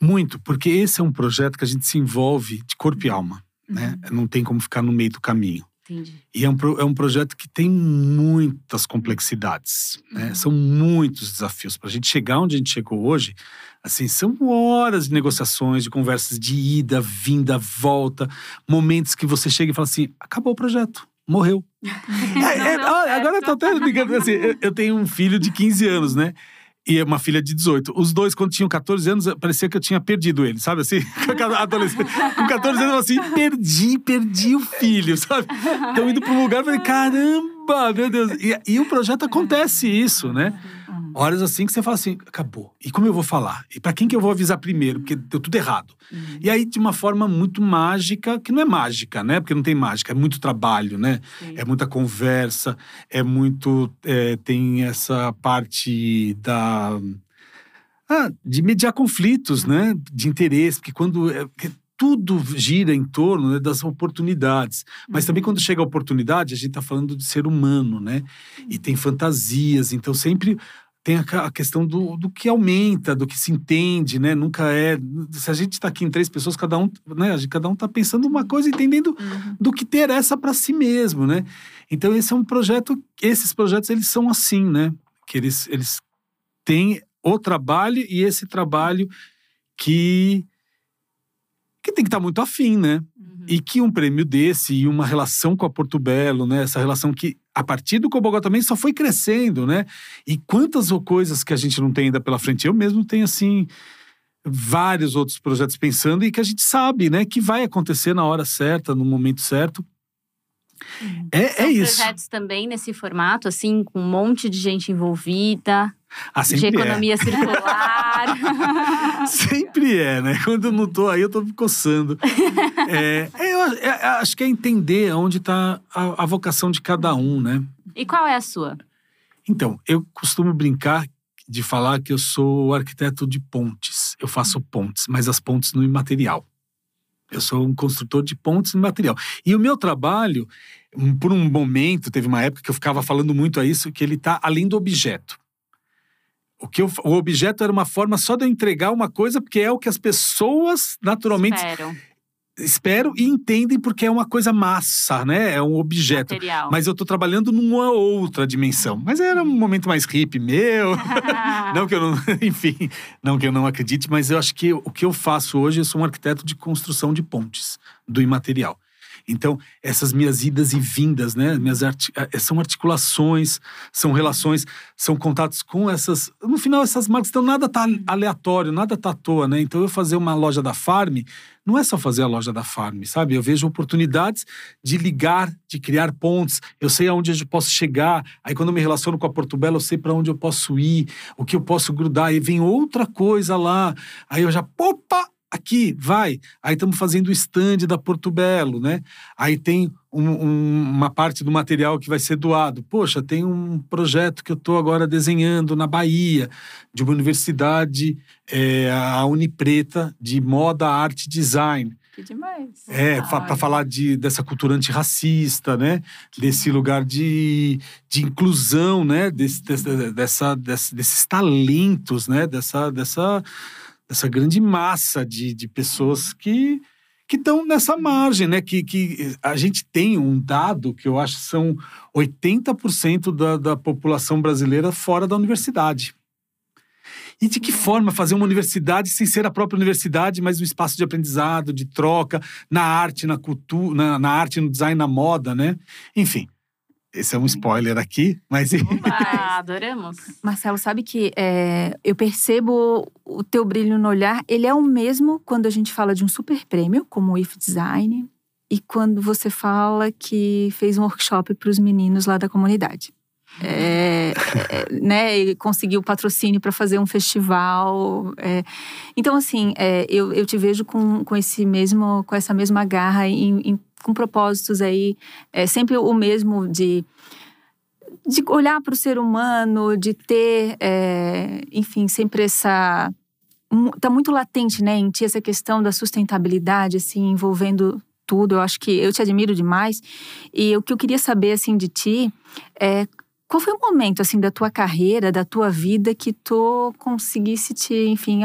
Muito, porque esse é um projeto que a gente se envolve de corpo e alma, né? uhum. né? Não tem como ficar no meio do caminho. Entendi. E é um, é um projeto que tem muitas complexidades, né? uhum. né? São muitos desafios. Para a gente chegar onde a gente chegou hoje, assim, são horas de negociações, de conversas de ida, vinda, volta, momentos que você chega e fala assim: acabou o projeto, morreu. <laughs> é, é, agora eu tô até brincando, assim, eu, eu tenho um filho de 15 anos, né? e uma filha de 18. Os dois, quando tinham 14 anos, parecia que eu tinha perdido ele, sabe assim? Adolescente. <laughs> Com 14 anos, eu assim, perdi, perdi o filho, sabe? Então, indo para um lugar, eu falei, caramba, meu Deus. E, e o projeto acontece isso, né? Horas assim que você fala assim, acabou. E como eu vou falar? E para quem que eu vou avisar primeiro? Porque deu tudo errado. Uhum. E aí, de uma forma muito mágica, que não é mágica, né? Porque não tem mágica, é muito trabalho, né? Sim. É muita conversa, é muito. É, tem essa parte da. Ah, de mediar conflitos, uhum. né? De interesse, porque quando. É, porque tudo gira em torno né, das oportunidades. Mas também uhum. quando chega a oportunidade, a gente está falando de ser humano, né? E tem fantasias, então sempre tem a, questão do, do que aumenta, do que se entende, né? Nunca é. Se a gente está aqui em três pessoas, cada um, né? Cada um está pensando uma coisa, entendendo uhum. do que interessa para si mesmo, né? Então esse é um projeto. Esses projetos eles são assim, né? Que eles eles têm o trabalho e esse trabalho que que tem que estar tá muito afim, né? E que um prêmio desse e uma relação com a Porto Belo, né? Essa relação que a partir do Cobogó também só foi crescendo, né? E quantas coisas que a gente não tem ainda pela frente. Eu mesmo tenho, assim, vários outros projetos pensando e que a gente sabe, né? Que vai acontecer na hora certa, no momento certo. Uhum. É, é isso. projetos também nesse formato, assim, com um monte de gente envolvida. Ah, de é. economia é. circular. <laughs> sempre é, né? Quando eu não tô aí, eu tô me coçando. <laughs> é, eu, é, acho que é entender onde está a, a, vocação de cada um, né? E qual é a sua? Então, eu costumo brincar de falar que eu sou arquiteto de pontes. Eu faço pontes, mas as pontes no imaterial. Eu sou um construtor de pontes no material. E o meu trabalho, por um momento, teve uma época que eu ficava falando muito a isso, que ele está além do objeto. O, que eu, o objeto era uma forma só de eu entregar uma coisa, porque é o que as pessoas naturalmente. Esperam. Espero e entendem porque é uma coisa massa, né? É um objeto. Material. Mas eu tô trabalhando numa outra dimensão. Mas era um momento mais hippie meu. <laughs> não que eu não, <laughs> enfim, não que eu não acredite, mas eu acho que o que eu faço hoje, eu sou um arquiteto de construção de pontes do imaterial. Então, essas minhas idas e vindas, né? Minhas arti eh, são articulações, são relações, são contatos com essas. No final, essas marcas, então nada tá aleatório, nada tá à toa, né? Então, eu fazer uma loja da Farm não é só fazer a loja da Farm, sabe? Eu vejo oportunidades de ligar, de criar pontes. Eu sei aonde eu posso chegar. Aí, quando eu me relaciono com a Porto Belo, eu sei para onde eu posso ir, o que eu posso grudar. E vem outra coisa lá. Aí eu já, opa, aqui, vai. Aí estamos fazendo o stand da Porto Belo, né? Aí tem um, um, uma parte do material que vai ser doado. Poxa, tem um projeto que eu estou agora desenhando na Bahia, de uma universidade, é, a Unipreta, de moda, arte e design. Que demais. É, para falar de, dessa cultura antirracista, né? Desse lugar de, de inclusão, né? Desse, dessa, dessa, desses talentos, né? Dessa, dessa essa grande massa de, de pessoas que que estão nessa margem, né? Que, que a gente tem um dado que eu acho que são 80% da, da população brasileira fora da universidade. E de que forma fazer uma universidade sem ser a própria universidade, mas um espaço de aprendizado, de troca, na arte, na cultura, na, na arte, no design, na moda, né? Enfim, esse é um spoiler aqui, mas. Ah, adoramos. Marcelo, sabe que é, eu percebo o teu brilho no olhar, ele é o mesmo quando a gente fala de um super prêmio, como o IF Design, e quando você fala que fez um workshop para os meninos lá da comunidade. É, é, né, e conseguiu patrocínio para fazer um festival. É. Então, assim, é, eu, eu te vejo com, com esse mesmo, com essa mesma garra em, em com propósitos aí, é sempre o mesmo de de olhar para o ser humano, de ter, é, enfim, sempre essa tá muito latente, né, em ti essa questão da sustentabilidade, assim, envolvendo tudo. Eu acho que eu te admiro demais. E o que eu queria saber, assim, de ti é qual foi o momento, assim, da tua carreira, da tua vida que tu conseguisse te, enfim,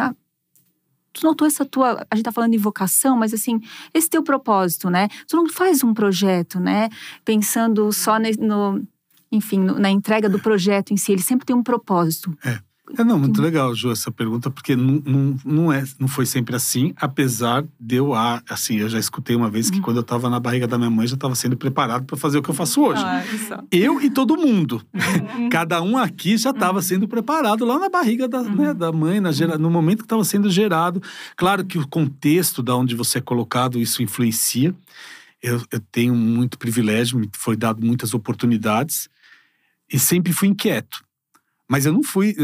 tu notou essa tua. A gente tá falando de vocação, mas assim, esse teu propósito, né? Tu não faz um projeto, né? Pensando só no. Enfim, no, na entrega do projeto em si, ele sempre tem um propósito. É. É, não, muito legal, Ju, essa pergunta, porque não, não, não, é, não foi sempre assim, apesar de eu, assim, eu já escutei uma vez que uhum. quando eu estava na barriga da minha mãe, já estava sendo preparado para fazer o que eu faço hoje. Ah, eu e todo mundo. Uhum. <laughs> Cada um aqui já estava uhum. sendo preparado lá na barriga da, né, da mãe, na gera, no momento que estava sendo gerado. Claro que o contexto da onde você é colocado, isso influencia. Eu, eu tenho muito privilégio, me foi dado muitas oportunidades e sempre fui inquieto. Mas eu não fui,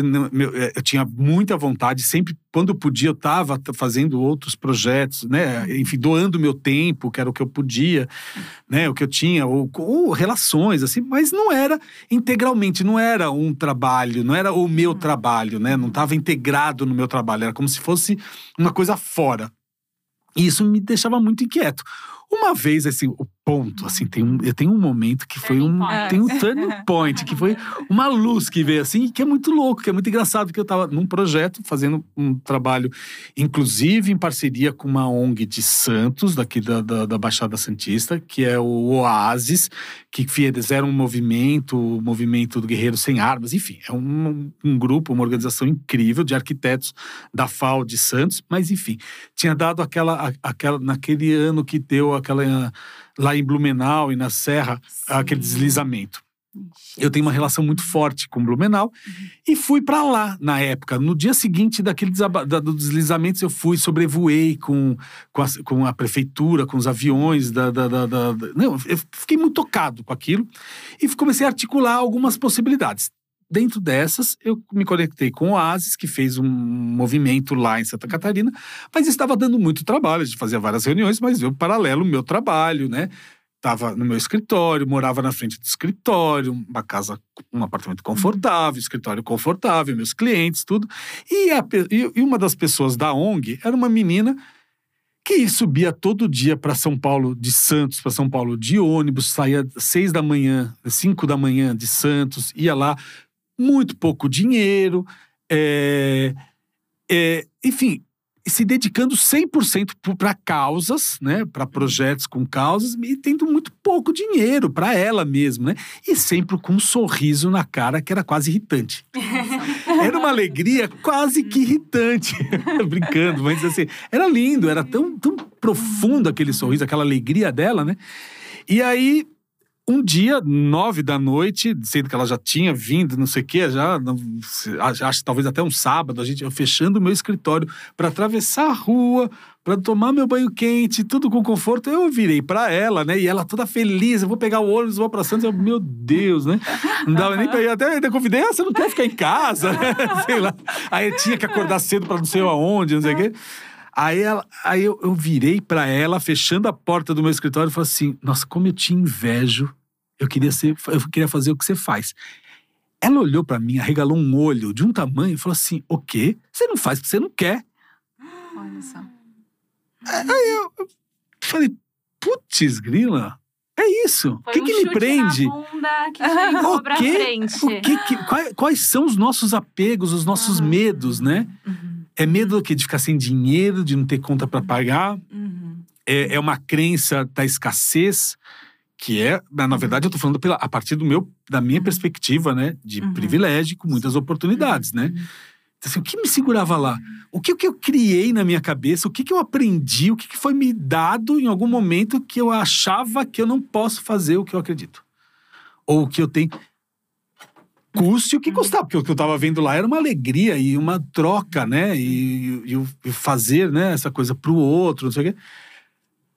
é, eu tinha muita vontade, sempre, quando eu podia, eu estava fazendo outros projetos, né? Enfim, doando meu tempo, que era o que eu podia, né? O que eu tinha, ou, ou relações, assim, mas não era integralmente, não era um trabalho, não era o meu uhum. trabalho, né? Não estava integrado no meu trabalho, era como se fosse uma coisa fora. E isso me deixava muito inquieto. Uma vez, assim, o ponto, assim, tem um, eu tenho um momento que foi um. Tem um turning point, que foi uma luz que veio assim, que é muito louco, que é muito engraçado, porque eu estava num projeto, fazendo um trabalho, inclusive em parceria com uma ONG de Santos, daqui da, da, da Baixada Santista, que é o Oasis, que fizeram um movimento, o movimento do Guerreiro Sem Armas, enfim, é um, um grupo, uma organização incrível de arquitetos da FAO de Santos, mas enfim, tinha dado aquela, aquela naquele ano que deu aquela lá em Blumenau e na Serra, Sim. aquele deslizamento. Eu tenho uma relação muito forte com Blumenau uhum. e fui para lá na época. No dia seguinte daquele da, do deslizamento, eu fui, sobrevoei com, com, a, com a prefeitura, com os aviões. Da, da, da, da, Não, eu fiquei muito tocado com aquilo e comecei a articular algumas possibilidades. Dentro dessas, eu me conectei com o Oasis, que fez um movimento lá em Santa Catarina, mas estava dando muito trabalho, a gente fazia várias reuniões, mas eu, paralelo, o meu trabalho, né? Estava no meu escritório, morava na frente do escritório, uma casa, um apartamento confortável, escritório confortável, meus clientes, tudo. E, a, e uma das pessoas da ONG era uma menina que subia todo dia para São Paulo, de Santos para São Paulo, de ônibus, saía seis da manhã, cinco da manhã de Santos, ia lá, muito pouco dinheiro, é, é, enfim, se dedicando 100% para causas, né, para projetos com causas e tendo muito pouco dinheiro para ela mesma, né? E sempre com um sorriso na cara que era quase irritante. era uma alegria quase que irritante, <laughs> brincando, mas assim, era lindo, era tão, tão profundo aquele sorriso, aquela alegria dela, né? E aí um dia, nove da noite, sendo que ela já tinha vindo, não sei o quê, já, acho talvez até um sábado, a gente eu fechando o meu escritório para atravessar a rua, para tomar meu banho quente, tudo com conforto. Eu virei para ela, né? E ela toda feliz, eu vou pegar o ônibus, vou para Santos. Eu, meu Deus, né? Não dava nem para ir. Até ainda convidei, ah, você não quer ficar em casa, né? <laughs> Sei lá. Aí tinha que acordar cedo para não sei aonde, não sei o quê. Aí, ela, aí eu, eu virei para ela, fechando a porta do meu escritório, e falei assim: Nossa, como eu te invejo eu queria ser, eu queria fazer o que você faz. Ela olhou para mim, arregalou um olho de um tamanho e falou assim: "O quê? Você não faz porque você não quer?" Olha só. Aí eu, falei: "Putz, grila, é isso. O que, um que me prende? que o quê? O que, que quais, quais, são os nossos apegos, os nossos uhum. medos, né? Uhum. É medo do quê? De ficar sem dinheiro, de não ter conta para pagar. Uhum. É, é uma crença da escassez que é, na verdade, eu estou falando pela, a partir do meu, da minha uhum. perspectiva, né, de uhum. privilégio, com muitas oportunidades, né? Uhum. Então, assim, o que me segurava lá? O que, o que eu criei na minha cabeça? O que, que eu aprendi? O que, que foi me dado em algum momento que eu achava que eu não posso fazer o que eu acredito? Ou o que eu tenho. Custe o que custar, porque o que eu estava vendo lá era uma alegria e uma troca, né? E, e, e fazer né, essa coisa para o outro, não sei o quê.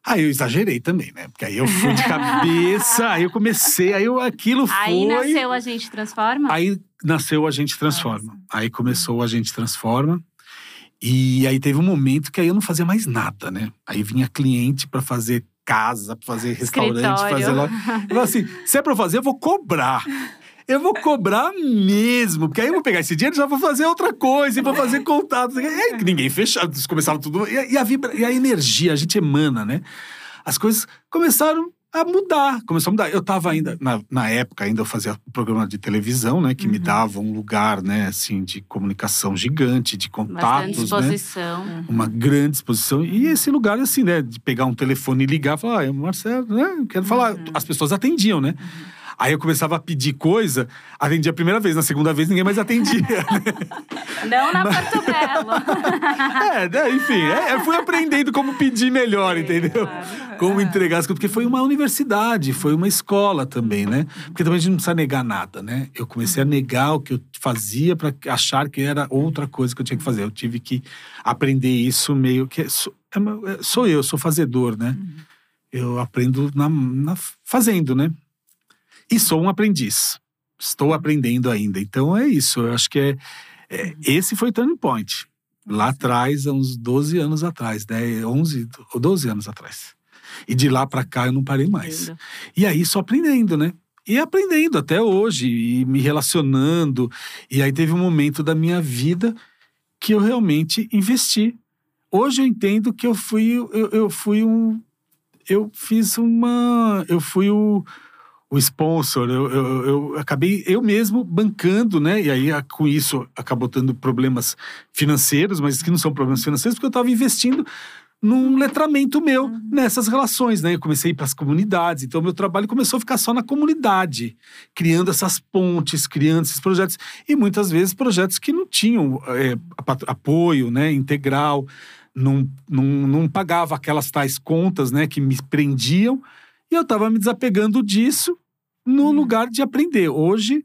Aí eu exagerei também, né? Porque aí eu fui de cabeça, aí eu comecei, aí eu, aquilo foi. Aí nasceu a gente transforma? Aí nasceu a gente transforma. Nossa. Aí começou a gente transforma. E aí teve um momento que aí eu não fazia mais nada, né? Aí vinha cliente para fazer casa, para fazer restaurante, Escritório. fazer lá. Eu falei assim: se é para fazer, eu vou cobrar <laughs> eu vou cobrar mesmo, porque aí eu vou pegar esse dinheiro e já vou fazer outra coisa, e vou fazer <laughs> contatos. E aí ninguém fechava, começava tudo. E a, vibra, e a energia, a gente emana, né? As coisas começaram a mudar, começou a mudar. Eu estava ainda, na, na, época, ainda eu fazia programa de televisão, né? Que uhum. me dava um lugar, né, assim, de comunicação gigante, de contatos, disposição. né? Uma grande exposição. E esse lugar, assim, né? De pegar um telefone e ligar e falar, ah, é Marcelo, né? Quero falar. Uhum. As pessoas atendiam, né? Uhum. Aí eu começava a pedir coisa, atendia a primeira vez, na segunda vez ninguém mais atendia. Né? <laughs> Não na Mas... Porto Belo. <laughs> é, né, enfim, é, eu fui aprendendo como pedir melhor, entendeu? Claro. Como entregar as coisas, porque foi uma universidade, foi uma escola também, né? Porque também a gente não precisa negar nada, né? Eu comecei a negar o que eu fazia para achar que era outra coisa que eu tinha que fazer. Eu tive que aprender isso meio que. Sou, é, sou eu, sou fazedor, né? Uhum. Eu aprendo na, na, fazendo, né? E sou um aprendiz. Estou aprendendo ainda. Então é isso. Eu acho que é, é esse foi o turning point. Lá atrás, há uns 12 anos atrás, né? 11 ou 12 anos atrás. E de lá para cá eu não parei mais. E aí só aprendendo, né? E aprendendo até hoje, e me relacionando. E aí teve um momento da minha vida que eu realmente investi. Hoje eu entendo que eu fui, eu, eu fui um. Eu fiz uma. Eu fui o o sponsor, eu, eu, eu, acabei eu mesmo bancando, né? E aí com isso acabou tendo problemas financeiros, mas que não são problemas financeiros, porque eu estava investindo num letramento meu uhum. nessas relações, né? Eu comecei para as comunidades, então meu trabalho começou a ficar só na comunidade, criando essas pontes, criando esses projetos e muitas vezes projetos que não tinham é, apoio, né? Integral, não, não, não pagava aquelas tais contas, né? Que me prendiam. E eu estava me desapegando disso no uhum. lugar de aprender. Hoje,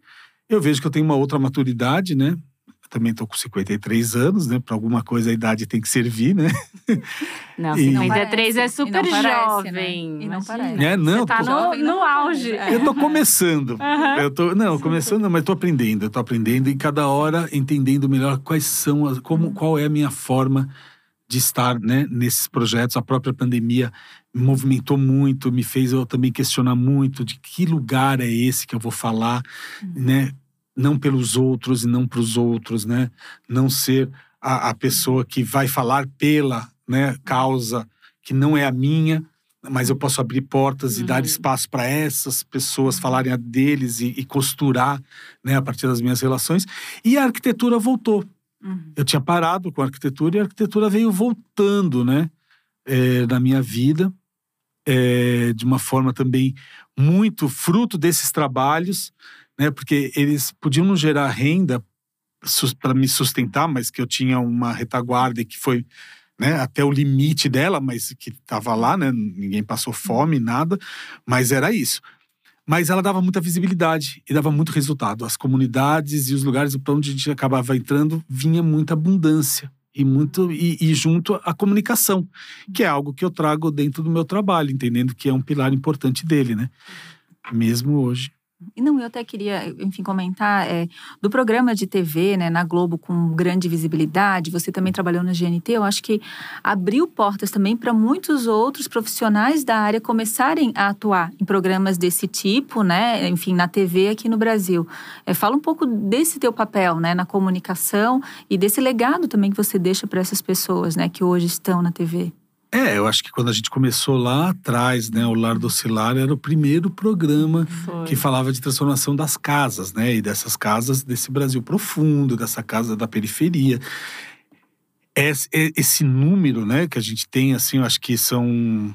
eu vejo que eu tenho uma outra maturidade, né? Eu também estou com 53 anos, né? Para alguma coisa a idade tem que servir, né? <laughs> Não, 53 e... é super jovem. Né? E não parece. É, não, Você tá no, no auge. Eu tô começando. <laughs> Uhum. Eu tô, não, começando, mas tô aprendendo. Eu tô aprendendo e cada hora entendendo melhor quais são, as, como, uhum. qual é a minha forma de estar né, nesses projetos. A própria pandemia me movimentou muito, me fez eu também questionar muito de que lugar é esse que eu vou falar, uhum. né? Não pelos outros e não para os outros, né? Não ser a, a, pessoa que vai falar pela né, causa que não é a minha, mas eu posso abrir portas uhum. e dar uhum. espaço para essas pessoas falarem a deles e, e, costurar né, a partir das minhas relações. E a arquitetura voltou. Uhum. Eu tinha parado com a arquitetura e a arquitetura veio voltando, né? É, na minha vida, é, de uma forma também muito fruto desses trabalhos, né? Porque eles podiam não gerar renda para me sustentar, mas que eu tinha uma retaguarda que foi né, até o limite dela, mas que estava lá, né? Ninguém passou fome, nada, mas era isso. Mas ela dava muita visibilidade e dava muito resultado. As comunidades e os lugares para onde a gente acabava entrando vinha muita abundância e muito e, e, junto a comunicação, que é algo que eu trago dentro do meu trabalho, entendendo que é um pilar importante dele, né? Mesmo hoje. E não, eu até queria, enfim, comentar é, do programa de TV, né, na Globo com grande visibilidade. Você também trabalhou na GNT. Eu acho que abriu portas também para muitos outros profissionais da área começarem a atuar em programas desse tipo, né, enfim, na TV aqui no Brasil. É, fala um pouco desse teu papel, né, na comunicação e desse legado também que você deixa para essas pessoas, né, que hoje estão na TV. É, eu acho que quando a gente começou lá atrás, né, o Lar do Cilar era o primeiro programa Foi. que falava de transformação das casas, né, e dessas casas desse Brasil profundo, dessa casa da periferia. Esse, esse número, né, que a gente tem, assim, eu acho que são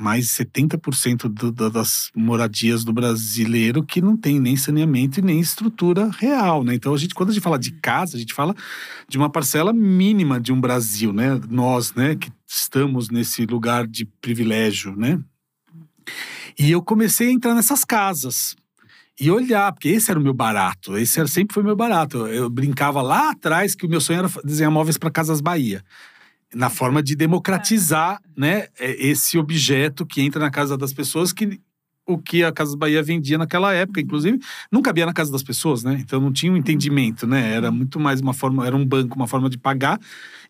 mais de 70% do, das moradias do brasileiro que não tem nem saneamento e nem estrutura real, né? Então a gente quando a gente fala de casa, a gente fala de uma parcela mínima de um Brasil, né? Nós, né, que estamos nesse lugar de privilégio, né? E eu comecei a entrar nessas casas e olhar, porque esse era o meu barato, esse era, sempre foi meu barato. Eu brincava lá atrás que o meu sonho era desenhar móveis para Casas Bahia na forma de democratizar né, é, esse objeto que entra na casa das pessoas, que o que a Casa Bahia vendia naquela época, inclusive, não cabia na casa das pessoas, né? Então não tinha um entendimento, né? Era muito mais uma forma, era um banco, uma forma de pagar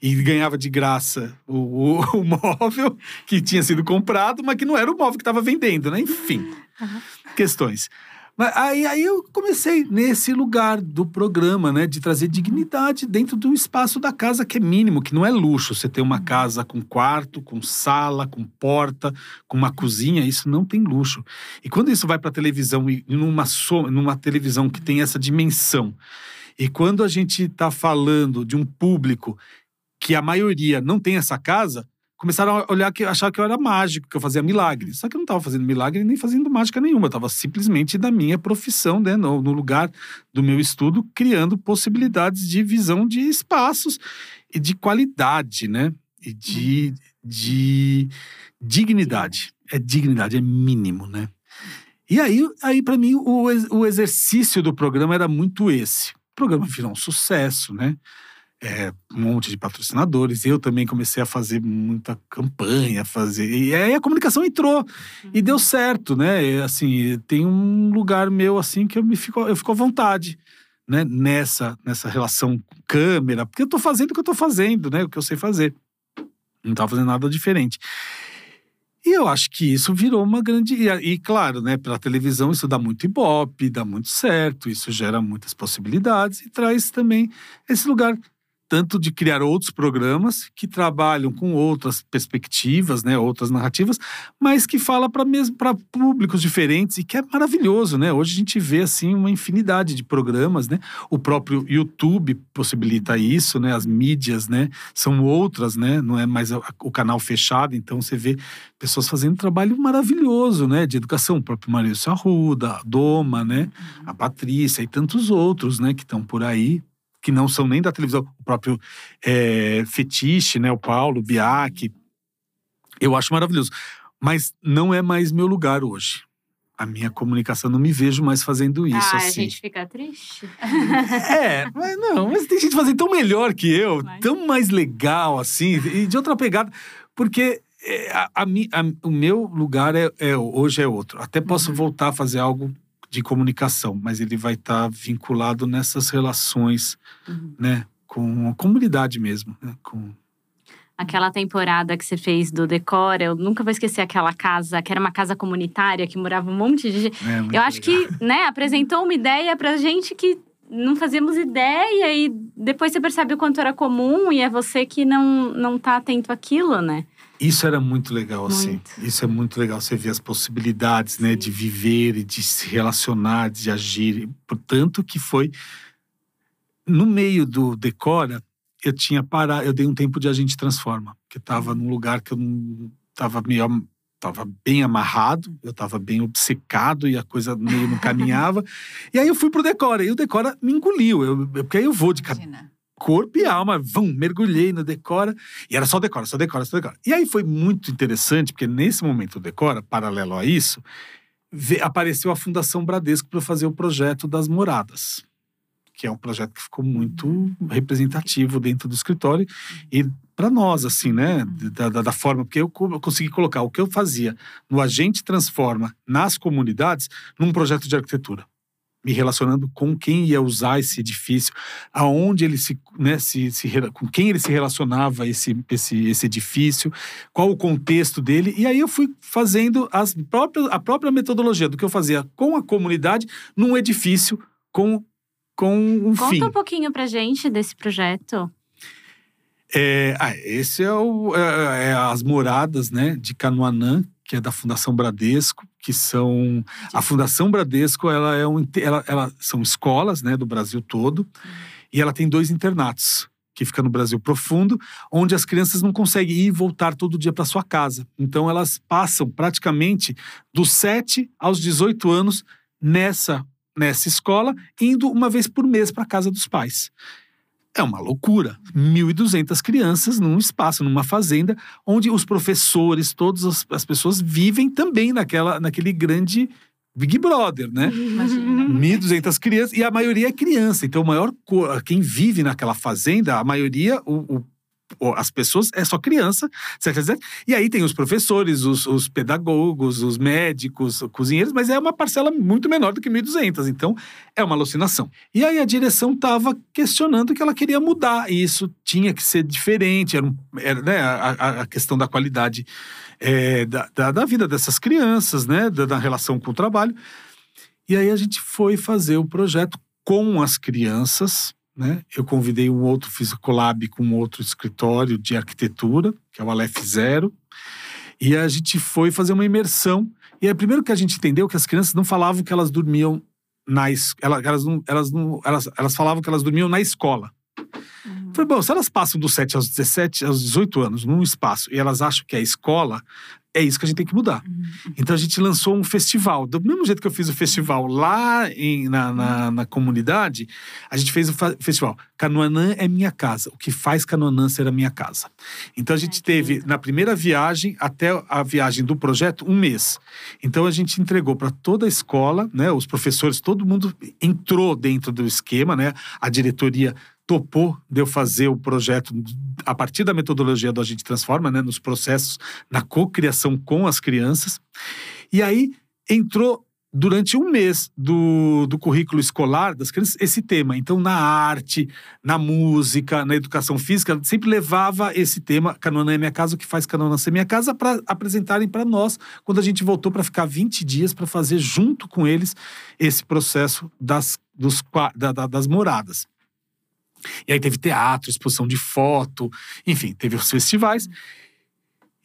e ganhava de graça o, o, <laughs> o móvel que tinha sido comprado, mas que não era o móvel que estava vendendo, né? Enfim, uhum. questões. Aí, aí eu comecei nesse lugar do programa, né? De trazer dignidade dentro do espaço da casa que é mínimo, que não é luxo. Você ter uma uhum. casa com quarto, com sala, com porta, com uma cozinha, isso não tem luxo. E quando isso vai para televisão e numa, numa televisão que tem essa dimensão, e quando a gente está falando de um público que a maioria não tem essa casa, começaram a olhar que achar que eu era mágico, que eu fazia milagre. Só que eu não estava fazendo milagre nem fazendo mágica nenhuma. Eu estava simplesmente da minha profissão, né, no, no, lugar do meu estudo, criando possibilidades de visão de espaços e de qualidade, né? E de, de dignidade. É dignidade, é mínimo, né? E aí, aí para mim, o, o exercício do programa era muito esse. O programa virou um sucesso, né? É, um monte de patrocinadores. Eu também comecei a fazer muita campanha, fazer. E aí a comunicação entrou uhum. e deu certo, né? E, assim, tem um lugar meu assim que eu me fico, eu fico à vontade. Né, nessa, nessa relação com câmera, porque eu tô fazendo o que eu tô fazendo, né? O que eu sei fazer. Não tava fazendo nada diferente. E eu acho que isso virou uma grande. E, e claro, né, pela televisão isso dá muito ibope, dá muito certo, isso gera muitas possibilidades e traz também esse lugar tanto de criar outros programas que trabalham com outras perspectivas, né, outras narrativas, mas que fala para mesmo para públicos diferentes e que é maravilhoso, né? Hoje a gente vê assim uma infinidade de programas, né? O próprio YouTube possibilita isso, né? As mídias, né, são outras, né? Não é mais o canal fechado, então você vê pessoas fazendo um trabalho maravilhoso, né, de educação, o próprio Maurício Arruda, a Doma, né, a Patrícia e tantos outros, né, que estão por aí que não são nem da televisão, o próprio é, Fetiche, né, o Paulo, Biak, eu acho maravilhoso. Mas não é mais meu lugar hoje. A minha comunicação, não me vejo mais fazendo isso. Ah, assim. a gente fica triste. É, mas não, mas tem gente fazendo tão melhor que eu, mas... tão mais legal, assim, e de outra pegada. Porque é, a, a, a, o meu lugar é, é, hoje é outro. Até posso uhum. voltar a fazer algo de comunicação, mas ele vai estar tá vinculado nessas relações, uhum. né, com a comunidade mesmo, né, com aquela temporada que você fez do Decora, eu nunca vou esquecer aquela casa, que era uma casa comunitária que morava um monte de gente. É, eu acho legal. que, né, apresentou uma ideia pra gente que não fazíamos ideia e depois você percebe o quanto era comum e é você que não não tá atento àquilo, né? Isso era muito legal, assim. muito. assim. Isso é muito legal. Você ver as possibilidades, Sim. né? De viver e de se relacionar, de agir. Portanto, que foi… No meio do Decora, eu tinha parado, eu dei um tempo de Agente Transforma, que estava num lugar que eu não estava meio estava bem amarrado, eu estava bem obcecado e a coisa meio não <laughs> caminhava. e aí eu fui pro Decora, e o Decora me engoliu, eu, porque aí eu vou de Imagina. Corpo e alma, vão, mergulhei no Decora, e era só Decora, só Decora, só Decora. E aí foi muito interessante, porque nesse momento o Decora, paralelo a isso, apareceu a Fundação Bradesco para fazer o projeto das moradas que é um projeto que ficou muito representativo dentro do escritório e para nós, assim, né, da, da, da, forma, porque eu, eu consegui colocar o que eu fazia no Agente Transforma nas comunidades num projeto de arquitetura me relacionando com quem ia usar esse edifício, aonde ele se, né, se, se com quem ele se relacionava esse, esse, esse edifício, qual o contexto dele, e aí eu fui fazendo as próprias, a própria metodologia do que eu fazia com a comunidade num edifício com com um Conta fim. Conta um pouquinho pra gente desse projeto. É, ah, esse é, o, é, é, as moradas né, de Canoanã, que é da Fundação Bradesco, que são a Fundação Bradesco, ela é um, ela, ela são escolas, né, do Brasil todo, e ela tem dois internatos que fica no Brasil profundo, onde as crianças não conseguem ir e voltar todo dia para sua casa. Então elas passam praticamente dos 7 aos 18 anos nessa nessa escola, indo uma vez por mês para casa dos pais. É uma loucura. 1.200 crianças num espaço, numa fazenda, onde os professores, todas as, as pessoas vivem também naquela, naquele grande Big Brother, né? 1.200 crianças, e a maioria é criança. Então, o maior. Quem vive naquela fazenda, a maioria, o, o as pessoas é só criança, certo? E aí tem os professores, os, os pedagogos, os médicos, os cozinheiros, mas é uma parcela muito menor do que 1.200, então é uma alucinação. E aí a direção estava questionando que ela queria mudar, e isso tinha que ser diferente, era, era né, a, a, questão da qualidade é, da, da, da, vida dessas crianças, né, da, da relação com o trabalho. E aí a gente foi fazer o projeto com as crianças, né? Eu convidei um outro, fiz collab com um outro escritório de arquitetura, que é o Aleph Zero, e a gente foi fazer uma imersão. E é primeiro que a gente entendeu que as crianças não falavam que elas dormiam na elas, elas, não, elas, não, elas, elas falavam que elas dormiam na escola. Uhum. Falei, bom, se elas passam dos 7 aos 17, aos 18 anos num espaço e elas acham que é escola, é isso que a gente tem que mudar. Uhum. Então a gente lançou um festival. Do mesmo jeito que eu fiz o festival lá em, na, na, na, comunidade, a gente fez o festival. Canoanã é minha casa. O que faz Canoanã ser a minha casa? Então a gente é, teve, na primeira viagem, até a viagem do projeto, um mês. Então a gente entregou para toda a escola, né? Os professores, todo mundo entrou dentro do esquema, né? A diretoria topou de eu fazer o projeto a partir da metodologia do Agente Transforma, né, nos processos, na cocriação com as crianças. E aí entrou durante um mês do, do currículo escolar das crianças esse tema. Então, na arte, na música, na educação física, sempre levava esse tema, Canona é minha casa, o que faz Canona ser minha casa, para apresentarem para nós, quando a gente voltou para ficar 20 dias para fazer junto com eles esse processo das, dos, da, da, das moradas. E aí teve teatro, exposição de foto, enfim, teve os festivais.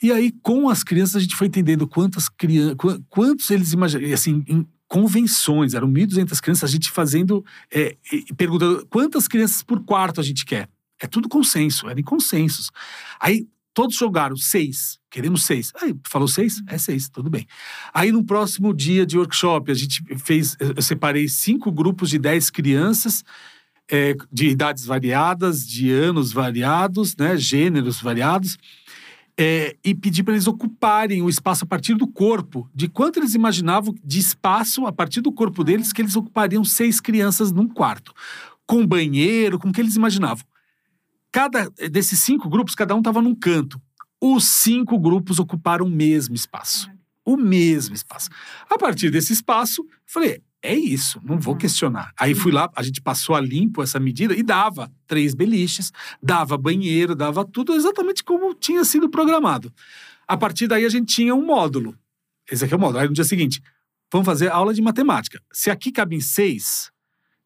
E aí, com as crianças, a gente foi entendendo quantas crianças, quantos eles imaginam, assim, em convenções, eram 1.200 crianças, a gente fazendo, é, perguntando quantas crianças por quarto a gente quer. É tudo consenso, era em consensos. Aí, todos jogaram seis, queremos seis. Aí, falou seis? É seis, tudo bem. Aí, no próximo dia de workshop, a gente fez, eu separei cinco grupos de dez crianças, é, de idades variadas, de anos variados, né, gêneros variados, é, e pedir para eles ocuparem o espaço a partir do corpo, de quanto eles imaginavam de espaço a partir do corpo deles que eles ocupariam seis crianças num quarto, com banheiro, com o que eles imaginavam. Cada desses cinco grupos, cada um estava num canto. Os cinco grupos ocuparam o mesmo espaço. O mesmo espaço. A partir desse espaço, falei, é isso, não vou uhum. questionar. Aí fui lá, a gente passou a limpo essa medida e dava três beliches, dava banheiro, dava tudo exatamente como tinha sido programado. A partir daí a gente tinha um módulo. Esse aqui é o módulo. Aí no dia seguinte, vamos fazer aula de matemática. Se aqui cabem seis,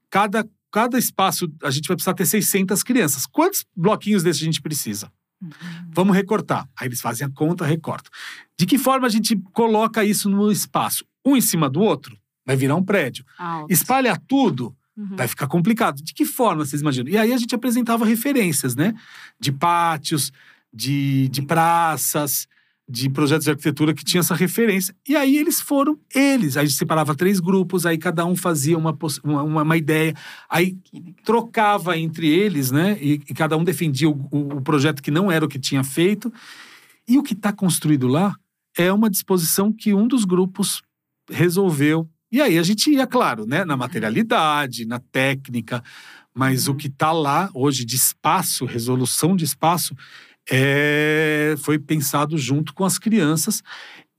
cada, cada espaço a gente vai precisar ter 600 crianças. Quantos bloquinhos desses a gente precisa? Uhum. Vamos recortar. Aí eles fazem a conta, recortam. De que forma a gente coloca isso no espaço? Um em cima do outro? Vai virar um prédio. Alto. Espalha tudo, Uhum. Vai ficar complicado. De que forma vocês imaginam? E aí a gente apresentava referências, né? De pátios, de, de praças, de projetos de arquitetura que tinha essa referência. E aí eles foram, eles. Aí a gente separava três grupos, aí cada um fazia uma, uma, uma ideia. Aí trocava entre eles, né? E, e cada um defendia o, o, o projeto que não era o que tinha feito. E o que está construído lá é uma disposição que um dos grupos resolveu e aí a gente ia, claro, né, na materialidade, na técnica, mas o uhum. que está lá hoje de espaço, resolução de espaço, é, foi pensado junto com as crianças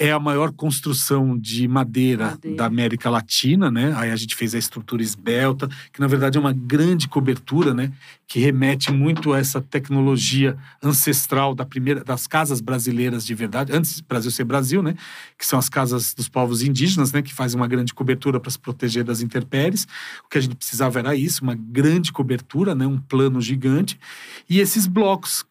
é a maior construção de madeira, madeira, da América Latina, né? Aí a gente fez a estrutura esbelta, que na verdade é uma grande cobertura, né? Que remete muito a essa tecnologia ancestral da primeira, das casas brasileiras de verdade, antes do Brasil ser Brasil, né? Que são as casas dos povos indígenas, né? Que faz uma grande cobertura para se proteger das intempéries. O que a gente precisava era isso, uma grande cobertura, né? Um plano gigante. E esses blocos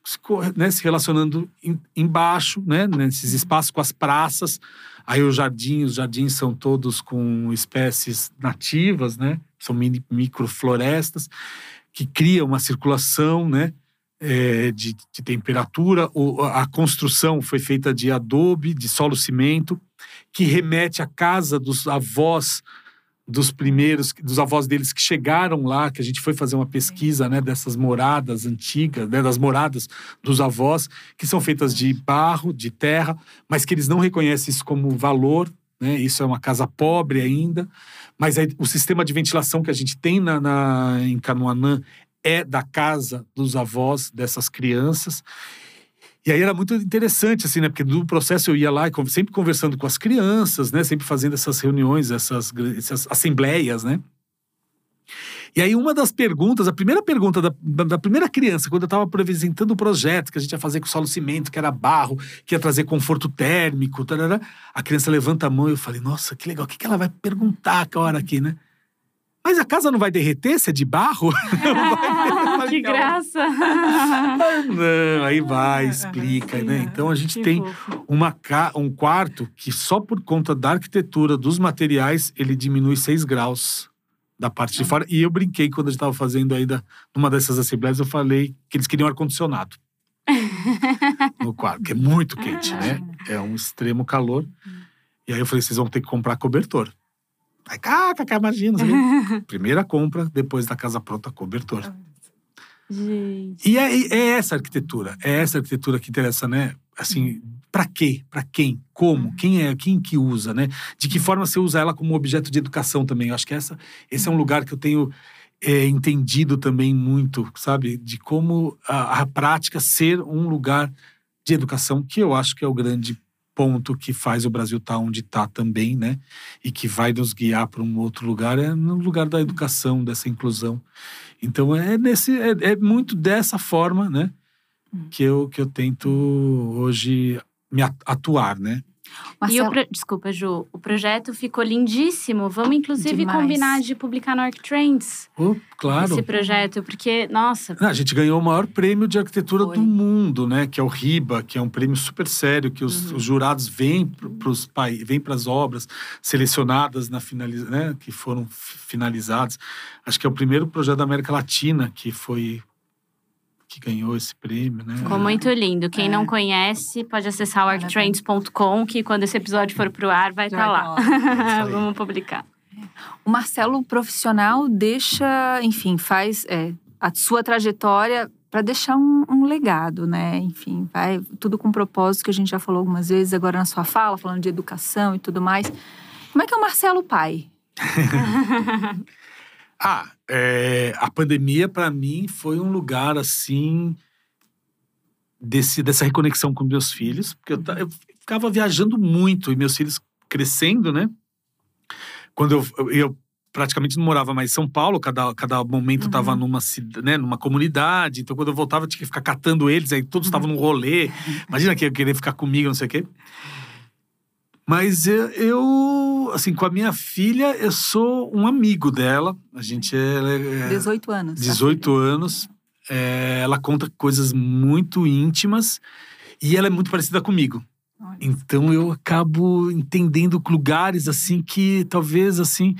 né? se relacionando em, embaixo, né? Nesses espaços com as praças praças. Aí os jardins, os jardins são todos com espécies nativas, né? São mini, microflorestas que criam uma circulação, né? É, de, de, temperatura. O, a construção foi feita de adobe, de solo cimento, que remete à casa dos avós dos primeiros, dos avós deles que chegaram lá, que a gente foi fazer uma pesquisa, né, dessas moradas antigas, né, das moradas dos avós, que são feitas de barro, de terra, mas que eles não reconhecem isso como valor, né, isso é uma casa pobre ainda, mas aí, o sistema de ventilação que a gente tem na, na, em Canoanã é da casa dos avós dessas crianças, e aí era muito interessante, assim, né? Porque do processo eu ia lá e sempre conversando com as crianças, né? Sempre fazendo essas reuniões, essas, essas assembleias, né? E aí, uma das perguntas, a primeira pergunta da, da primeira criança, quando eu estava apresentando o projeto que a gente ia fazer com solo cimento, que era barro, que ia trazer conforto térmico, tarará, a criança levanta a mão e eu falei, nossa, que legal, o que, que ela vai perguntar agora aqui, né? Mas a casa não vai derreter se é de barro? <laughs> que graça! não, aí vai, explica, né? Então a gente tem uma, um quarto que só por conta da arquitetura, dos materiais, ele diminui 6 graus da parte de fora. E eu brinquei quando a gente estava fazendo ainda, numa dessas assembleias, eu falei que eles queriam ar-condicionado. <laughs> no quarto, que é muito quente, né? É um extremo calor. E aí eu falei, vocês vão ter que comprar cobertor. Aí, cá, imagina. <laughs> Primeira compra, depois da casa pronta, cobertor. Gente. E é, é, essa arquitetura, é essa arquitetura que interessa, né? Assim, para quê? Para quem? Como? Uhum. Quem é? Quem que usa, né? De que forma você usa ela como objeto de educação também? Eu acho que essa, esse é um uhum. lugar que eu tenho é, entendido também muito, sabe? De como a, a prática ser um lugar de educação, que eu acho que é o grande ponto que faz o Brasil estar tá onde está também, né? E que vai nos guiar para um outro lugar é no lugar da educação, dessa inclusão. Então é nesse é, é muito dessa forma, né? Hum. Que eu que eu tento hoje me atuar, né? Marcelo... E o pro... Desculpa, Ju. O projeto ficou lindíssimo. Vamos, inclusive, Demais. combinar de publicar no ArcTrends. Oh, claro. Esse projeto, porque, nossa. a gente ganhou o maior prêmio de arquitetura Foi. do mundo, né? Que é o RIBA, que é um prêmio super sério, que os, uhum. os jurados vêm para as obras selecionadas na finaliza, né? Que foram finalizadas. Acho que é o primeiro projeto da América Latina que foi que ganhou esse prêmio, né? Ficou muito lindo. Quem é. não conhece, pode acessar o arctrends.com, que quando esse episódio for pro ar, vai estar tá lá. <laughs> É Vamos publicar. O Marcelo profissional deixa, enfim, faz é, a sua trajetória para deixar um, um, legado, né? Enfim, vai tudo com propósito que a gente já falou algumas vezes agora na sua fala, falando de educação e tudo mais. Como é que é o Marcelo pai? <laughs> <laughs> Ah, é, a pandemia para mim foi um lugar assim desse, dessa reconexão com meus filhos, porque eu, eu, ficava viajando muito e meus filhos crescendo, né? Quando eu, eu praticamente não morava mais em São Paulo, cada, cada momento uhum. tava numa, né, numa comunidade, então quando eu voltava eu tinha que ficar catando eles, aí todos estavam uhum. num rolê. Imagina que eu querer ficar comigo, não sei o quê. Mas eu, eu, assim, com a minha filha, eu sou um amigo dela. A gente é. é 18 anos. 18 anos. É, ela conta coisas muito íntimas e ela é muito parecida comigo. Então eu acabo entendendo lugares assim que talvez assim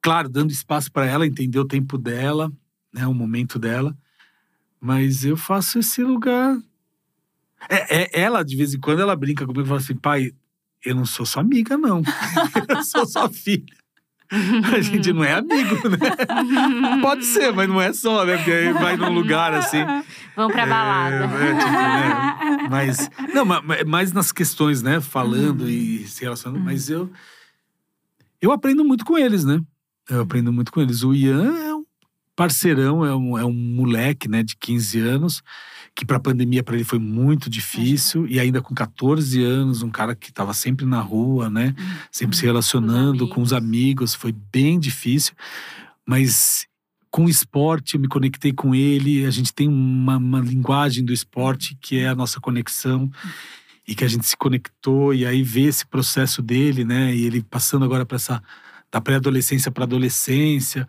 claro, dando espaço para ela entender o tempo dela, né, o momento dela. Mas eu faço esse lugar. É, é, ela, de vez em quando, ela brinca comigo e fala assim: pai, eu não sou sua amiga, não. <laughs> eu sou sua filha. A gente não é amigo, né? Pode ser, mas não é só, né? Porque aí vai num lugar assim. Vão pra balada. É, é, tipo, né? Mas. Não, mas, mais nas questões, né? Falando uhum. e se relacionando. Uhum. Mas eu. Eu aprendo muito com eles, né? Eu aprendo muito com eles. O Ian é um parceirão, é um, é um moleque, né, de 15 anos, que para a pandemia para ele foi muito difícil, e ainda com 14 anos, um cara que estava sempre na rua, né, uhum. sempre se relacionando com os amigos, foi bem difícil, mas com o esporte eu me conectei com ele, a gente tem uma, uma linguagem do esporte que é a nossa conexão, e que a gente se conectou, e aí vê esse processo dele, né, e ele passando agora para essa da pré-adolescência para adolescência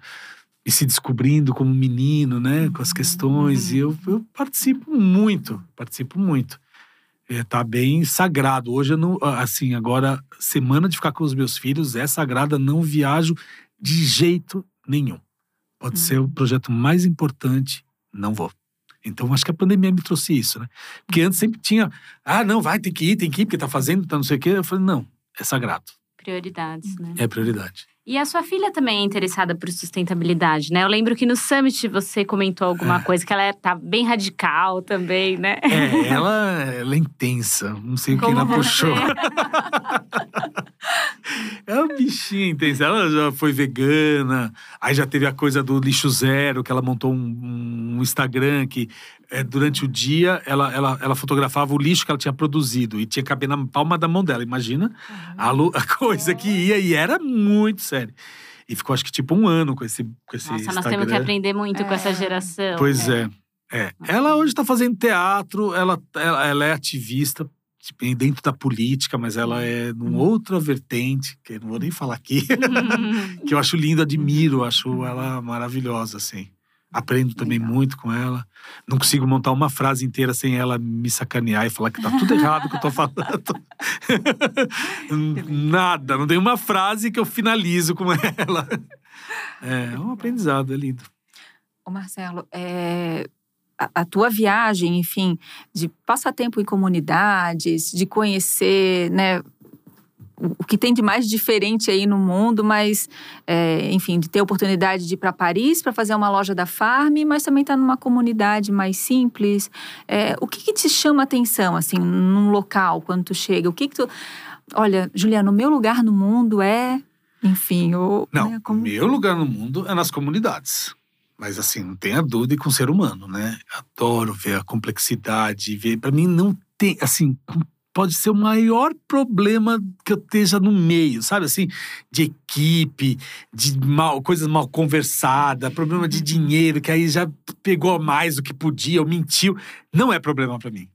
e se descobrindo como menino, né, com as questões. E eu, eu participo muito, participo muito. É, tá bem sagrado. Hoje eu não, assim, agora semana de ficar com os meus filhos é sagrada, não viajo de jeito nenhum. Pode ser o projeto mais importante, não vou. Então acho que a pandemia me trouxe isso, né? Porque antes sempre tinha, ah, não, vai, tem que ir, tem que ir, porque tá fazendo, tá não sei o quê. Eu falei, não, é sagrado. Prioridades, né? É prioridade. E a sua filha também é interessada por sustentabilidade, né? Eu lembro que no Summit você comentou alguma é. coisa que ela é, tá bem radical também, né? É, ela, ela é intensa. Não sei o que ela puxou. é uma bichinha intensa. Ela já foi vegana, aí já teve a coisa do lixo zero, que ela montou um, um Instagram que é, durante o dia ela, ela, ela fotografava o lixo que ela tinha produzido e tinha que caber na palma da mão dela. Imagina a, <laughs> a, coisa que ia e era muito sério. E ficou acho que tipo um ano com esse, com esse Nossa, Instagram. nós temos que aprender muito é. com essa geração. Pois é. é. é. Ela hoje está fazendo teatro, ela, ela, ela é ativista tipo, dentro da política, mas ela é numa outra vertente, que eu não vou nem falar aqui, <laughs> que eu acho lindo, admiro, acho ela maravilhosa, assim. Aprendo também Legal. muito com ela. Não consigo montar uma frase inteira sem ela me sacanear e falar que tá tudo errado que eu tô falando. <laughs> Nada, não tem uma frase que eu finalizo com ela. É, um aprendizado, é lindo. Ô Marcelo, é, a, a, tua viagem, enfim, de passar tempo em comunidades, de conhecer, né, o que tem de mais diferente aí no mundo, mas, é, enfim, de ter oportunidade de ir para Paris para fazer uma loja da Farm, mas também estar tá numa comunidade mais simples. É, o que, que, te chama atenção, assim, num local, quando tu chega? O que que tu... Olha, Juliana, o meu lugar no mundo é... Enfim, o... Não, né, como... meu lugar no mundo é nas comunidades. Mas assim, não tenha dúvida com o ser humano, né? Adoro ver a complexidade, ver. Para mim não tem, assim, pode ser o maior problema que eu esteja no meio, sabe assim, de equipe, de mal, coisas mal conversadas, problema de uhum. dinheiro que aí já pegou mais do que podia, ou mentiu, não é problema para mim.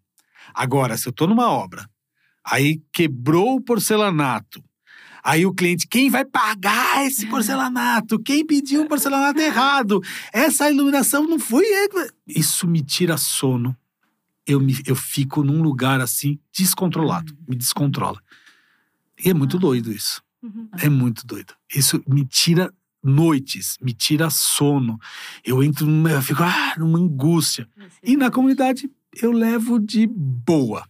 Agora, se eu tô numa obra, aí quebrou o porcelanato, Aí o cliente, quem vai pagar esse porcelanato? Quem pediu o porcelanato errado? Essa iluminação não foi. Isso me tira sono eu, me, eu fico num lugar assim, descontrolado, uhum. me descontrola. E é muito ah. doido isso. Uhum. É muito doido. Isso me tira noites, me tira sono. Eu entro, numa, eu fico ah, numa angústia. E na comunidade eu levo de boa.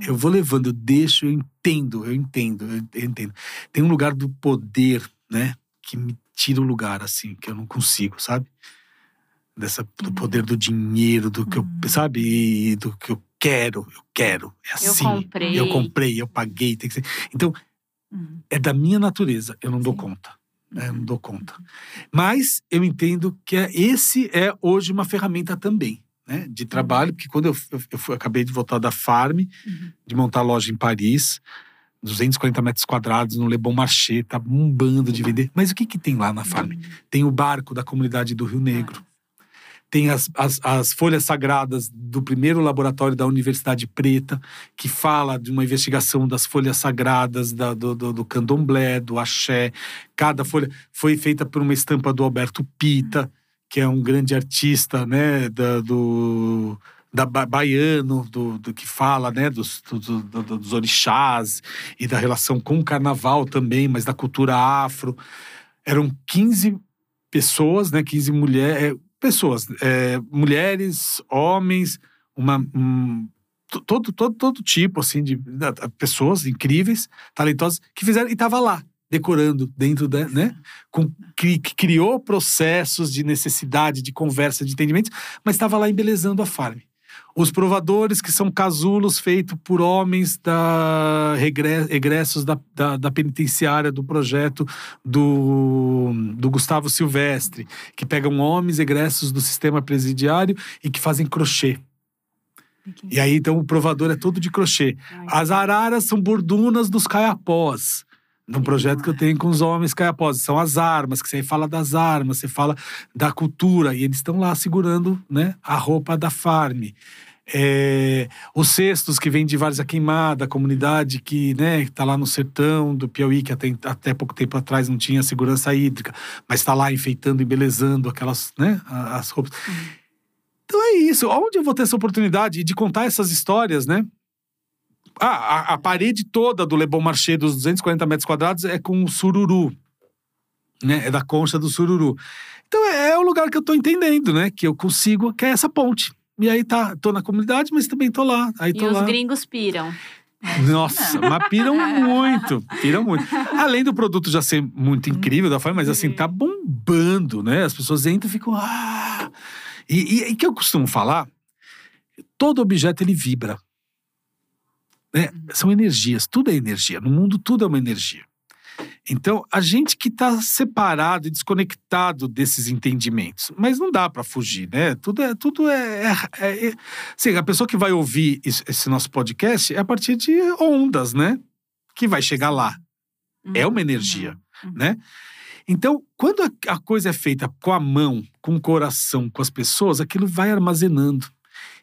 Eu vou levando, eu deixo, eu entendo, eu entendo, eu entendo. Tem um lugar do poder, né, que me tira o lugar assim, que eu não consigo, sabe? Dessa, do uhum. poder do dinheiro, do que eu, uhum. sabe, do que eu quero, eu quero. É assim. Eu comprei. Eu comprei, eu paguei, tem que ser. Então, uhum. é da minha natureza, eu não dou conta. Né? Eu não dou conta. Mas eu entendo que é, esse é hoje uma ferramenta também. Né, de trabalho, porque quando eu, eu, eu, fui, eu acabei de voltar da Farm, uhum. de montar loja em Paris, 240 metros quadrados no Le Bon Marché, tá bombando de vender. Mas o que que tem lá na Farm? Tem o barco da comunidade do Rio Negro tem as, as, as, folhas sagradas do primeiro laboratório da Universidade Preta, que fala de uma investigação das folhas sagradas da, do, do, do, candomblé, do axé. Cada folha foi feita por uma estampa do Alberto Pita, que é um grande artista né, da, do, da baiano, do, do que fala né, dos, do, dos orixás e da relação com o carnaval também, mas da cultura afro. eram 15 pessoas, né? 15 mulheres, é, pessoas, é, mulheres, homens, uma, um, todo, todo, todo tipo, assim, de, pessoas incríveis, talentosas, que fizeram e estava lá decorando dentro da, né? Com, que, que, criou processos de necessidade, de conversa, de entendimento, mas estava lá embelezando a farm. Os provadores, que são casulos feitos por homens da egressos da, da, da, penitenciária do projeto do, do Gustavo Silvestre, que pegam homens egressos do sistema presidiário e que fazem crochê. E aí, então, o provador é todo de crochê. As araras são bordunas dos caiapós num projeto que eu tenho com os homens caiapós. São as armas, que você fala das armas, você fala da cultura, e eles estão lá segurando né, a roupa da farm. É, os cestos que vêm de Várzea Queimada, a comunidade que né, está lá no sertão do Piauí, que até, até pouco tempo atrás não tinha segurança hídrica, mas está lá enfeitando, embelezando aquelas, né, as roupas. Uhum. Então é isso. Onde eu vou ter essa oportunidade de contar essas histórias, né? Ah, a, a, parede toda do Le Bon Marché dos 240 metros quadrados é com sururu. Né? É da concha do sururu. Então é, é o lugar que eu tô entendendo, né? Que eu consigo, que é essa ponte. E aí tá, tô na comunidade, mas também tô lá. Aí tô e lá. os gringos piram. Nossa, mas piram muito, piram muito. Além do produto já ser muito incrível da forma, mas assim, tá bombando, né? As pessoas entram e ficam. Ah! E, e, e que eu costumo falar, todo objeto ele vibra. Né? Uhum. São energias, tudo é energia. No mundo, tudo é uma energia. Então, a gente que está separado e desconectado desses entendimentos, mas não dá para fugir, né? Tudo é, tudo é, é, é, assim, a pessoa que vai ouvir esse, esse nosso podcast é a partir de ondas, né? Que vai chegar lá. Uhum. É uma energia, uhum. né? Então, quando a, a coisa é feita com a mão, com o coração, com as pessoas, aquilo vai armazenando.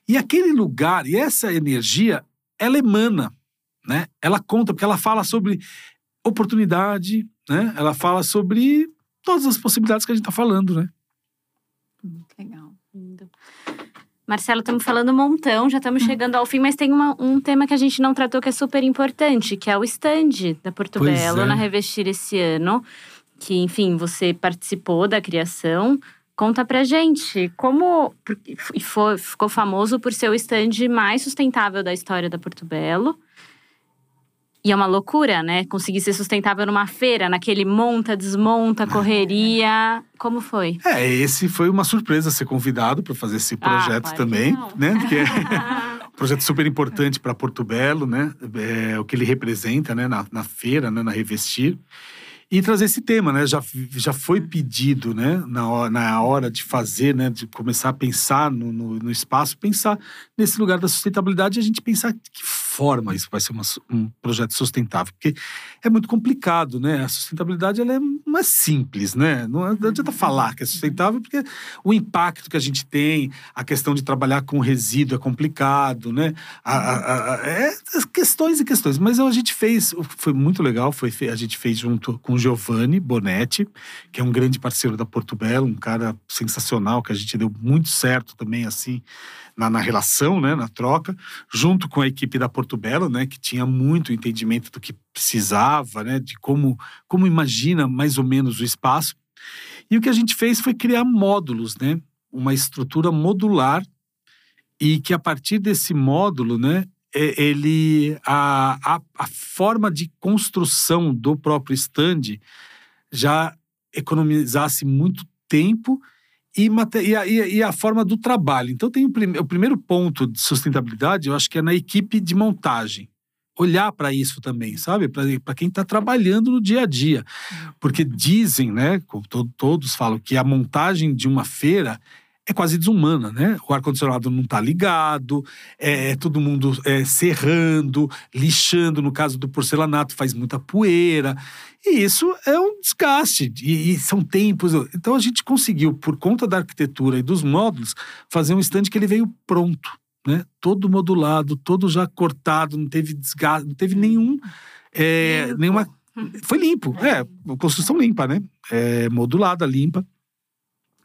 E aquele lugar e essa energia ela emana, né? Ela conta, porque ela fala sobre oportunidade, né? Ela fala sobre todas as possibilidades que a gente está falando, né? Muito legal. Lindo. Marcelo, estamos falando um montão, já estamos hum. chegando ao fim, mas tem uma, um tema que a gente não tratou que é super importante, que é o stand da Porto Belo é. na Revestir esse ano. Que, enfim, você participou da criação. Conta pra gente como foi, ficou famoso por ser o stand mais sustentável da história da Porto Belo. E é uma loucura, né? Conseguir ser sustentável numa feira, naquele monta, desmonta, correria. Como foi? É, esse foi uma surpresa ser convidado para fazer esse ah, projeto ah, também, né? Porque é <laughs> um projeto super importante para Porto Belo, né? É, o que ele representa, né? Na, na feira, né? na Revestir e trazer esse tema, né? Já, já foi pedido, né? Na hora, na hora de fazer, né? De começar a pensar no, no, no espaço, pensar nesse lugar da sustentabilidade e a gente pensar que forma isso vai ser uma, um projeto sustentável. Porque é muito complicado, né? A sustentabilidade, ela é, não é simples, né? Não adianta falar que é sustentável, porque o impacto que a gente tem, a questão de trabalhar com resíduo é complicado, né? A, a, a, é questões e questões. Mas a gente fez, foi muito legal, foi, a gente fez junto com Giovanni Bonetti, que é um grande parceiro da Porto Belo, um cara sensacional, que a gente deu muito certo também, assim, na, na relação, né, na troca, junto com a equipe da Porto Belo, né, que tinha muito entendimento do que precisava, né, de como, como imagina mais ou menos o espaço. E o que a gente fez foi criar módulos, né, uma estrutura modular e que a partir desse módulo, né, ele a, a, a forma de construção do próprio stand já economizasse muito tempo e, e, a, e, a, forma do trabalho. Então, tem o, prim, o, primeiro ponto de sustentabilidade, eu acho que é na equipe de montagem. Olhar para isso também, sabe? Para quem está trabalhando no dia a dia. Porque dizem, né? Todos falam que a montagem de uma feira é quase desumana, né? O ar-condicionado não está ligado, é, é, todo mundo é, serrando, lixando, no caso do porcelanato, faz muita poeira. E isso é um desgaste, e, e, são tempos. Então a gente conseguiu, por conta da arquitetura e dos módulos, fazer um stand que ele veio pronto, né? Todo modulado, todo já cortado, não teve desgaste, não teve nenhum. É, nenhuma. Foi limpo, é, construção limpa, né? É, modulada, limpa.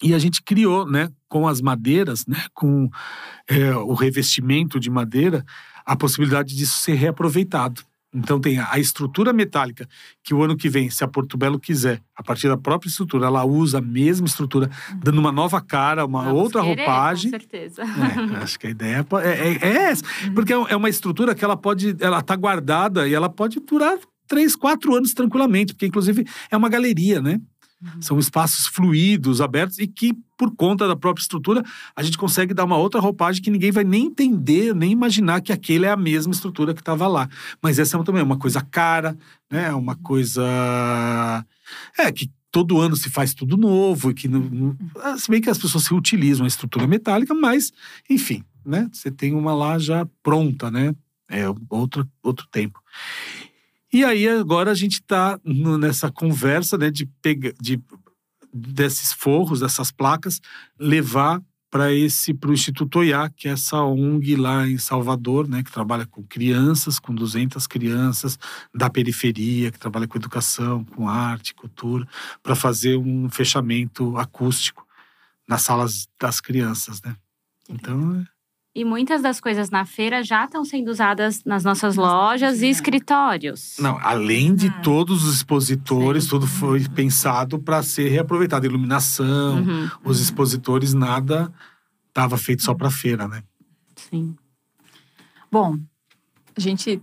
E a gente criou, né, com as madeiras, né, com é, o revestimento de madeira, a possibilidade disso ser reaproveitado. Então tem a estrutura metálica, que o ano que vem, se a Porto Belo quiser, a partir da própria estrutura, ela usa a mesma estrutura, dando uma nova cara, uma Vamos outra querer, roupagem. Com certeza. É, acho que a ideia é, é, é essa. Porque é uma estrutura que ela pode. Ela está guardada e ela pode durar três, quatro anos tranquilamente, porque inclusive é uma galeria, né? Uhum. São espaços fluidos, abertos e que, por conta da própria estrutura, a gente consegue dar uma outra roupagem que ninguém vai nem entender, nem imaginar que aquele é a mesma estrutura que estava lá. Mas essa é também é uma coisa cara, né? É uma coisa. É, que todo ano se faz tudo novo e que não, não, ah, se bem que as pessoas se utilizam a estrutura metálica, mas enfim, né? Você tem uma lá já pronta, né? É outro outro tempo. E aí agora a gente está nessa conversa né, de, pegar, de desses forros, dessas placas, levar para esse para o Instituto Oiá, que é essa ONG lá em Salvador, né, que trabalha com crianças, com 200 crianças da periferia, que trabalha com educação, com arte, cultura, para fazer um fechamento acústico nas salas das crianças, né? Então, é e muitas das coisas na feira já estão sendo usadas nas nossas lojas e escritórios. Não, além de ah. todos os expositores, Sim. tudo foi pensado para ser reaproveitado. Iluminação, uhum. os expositores, nada estava feito só para feira, né? Sim. Bom, a gente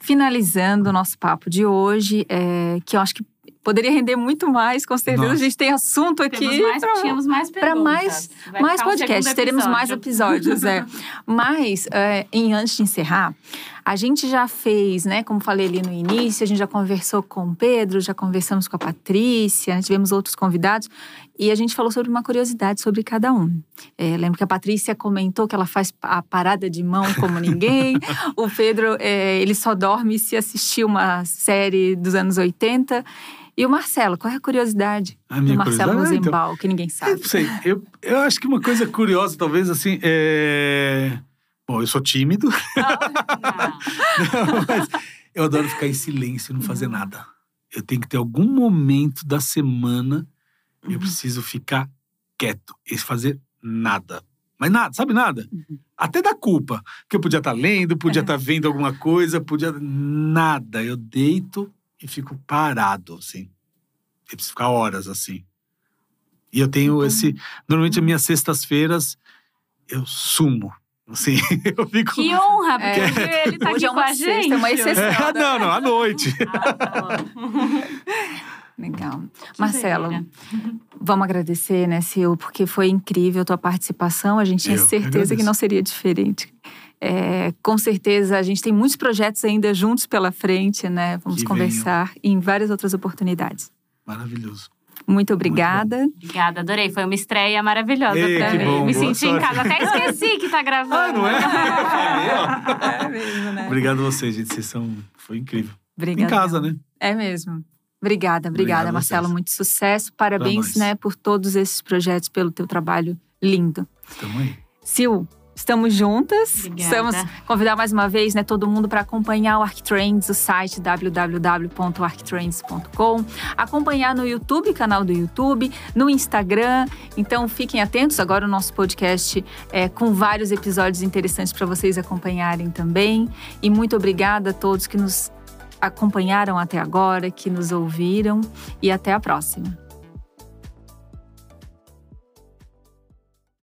finalizando o nosso papo de hoje, é, que eu acho que Poderia render muito mais, com certeza. Nossa. A gente tem assunto aqui. Mais, pra, tínhamos mais perguntas. Para mais, mais podcasts, teremos mais episódios. é. <laughs> Mas, é, em, antes de encerrar, a gente já fez, né? Como falei ali no início, a gente já conversou com o Pedro, já conversamos com a Patrícia, tivemos outros convidados. E a gente falou sobre uma curiosidade sobre cada um. É, lembro que a Patrícia comentou que ela faz a parada de mão como ninguém. <laughs> o Pedro, é, ele só dorme se assistir uma série dos anos 80. E o Marcelo, qual é a curiosidade a do Marcelo ah, Rosenbaum, então, que ninguém sabe? Eu sei, eu, eu acho que uma coisa curiosa, talvez, assim, é... Bom, eu sou tímido. Ah, <laughs> não, mas eu adoro ficar em silêncio e não fazer uhum. nada. Eu tenho que ter algum momento da semana, uhum. eu preciso ficar quieto e fazer nada. Mas nada, sabe nada? Uhum. Até da culpa. Que eu podia estar tá lendo, podia estar é. tá <laughs> vendo alguma coisa, podia. Nada. Eu deito e fico parado, assim. Eu preciso ficar horas, assim. E eu tenho uhum. esse. Normalmente, as minhas sextas-feiras, eu sumo. Assim, <laughs> eu fico. Que honra, porque é. ele tá Hoje aqui é uma com a gente. É uma exceção. É, não, não, à noite. <laughs> Ah, tá <laughs> Legal. Que Marcelo, vamos agradecer, né, Sil, porque foi incrível a tua participação. A gente tinha certeza que não seria diferente. É, com certeza, a gente tem muitos projetos ainda juntos pela frente, né? Vamos que conversar venham. em várias outras oportunidades. Maravilhoso. Muito obrigada. Muito obrigada, adorei. Foi uma estreia maravilhosa Ei, pra mim. Bom, Me senti sorte. em casa. Até esqueci que tá gravando. Ah, não é? <laughs> é mesmo, né? Obrigado a vocês, gente. Vocês são. Foi incrível. Obrigada. Em casa, né? É mesmo. Obrigada, obrigada, obrigado Marcelo. Muito sucesso. Parabéns, né, por todos esses projetos, pelo teu trabalho lindo. Estamos aí. Sil, Estamos juntas. Obrigada. Estamos convidar mais uma vez, né, todo mundo para acompanhar o ArcTrends, o site www.arctrends.com, acompanhar no YouTube, canal do YouTube, no Instagram. Então fiquem atentos. Agora o nosso podcast é com vários episódios interessantes para vocês acompanharem também. E muito obrigada a todos que nos acompanharam até agora, que nos ouviram e até a próxima.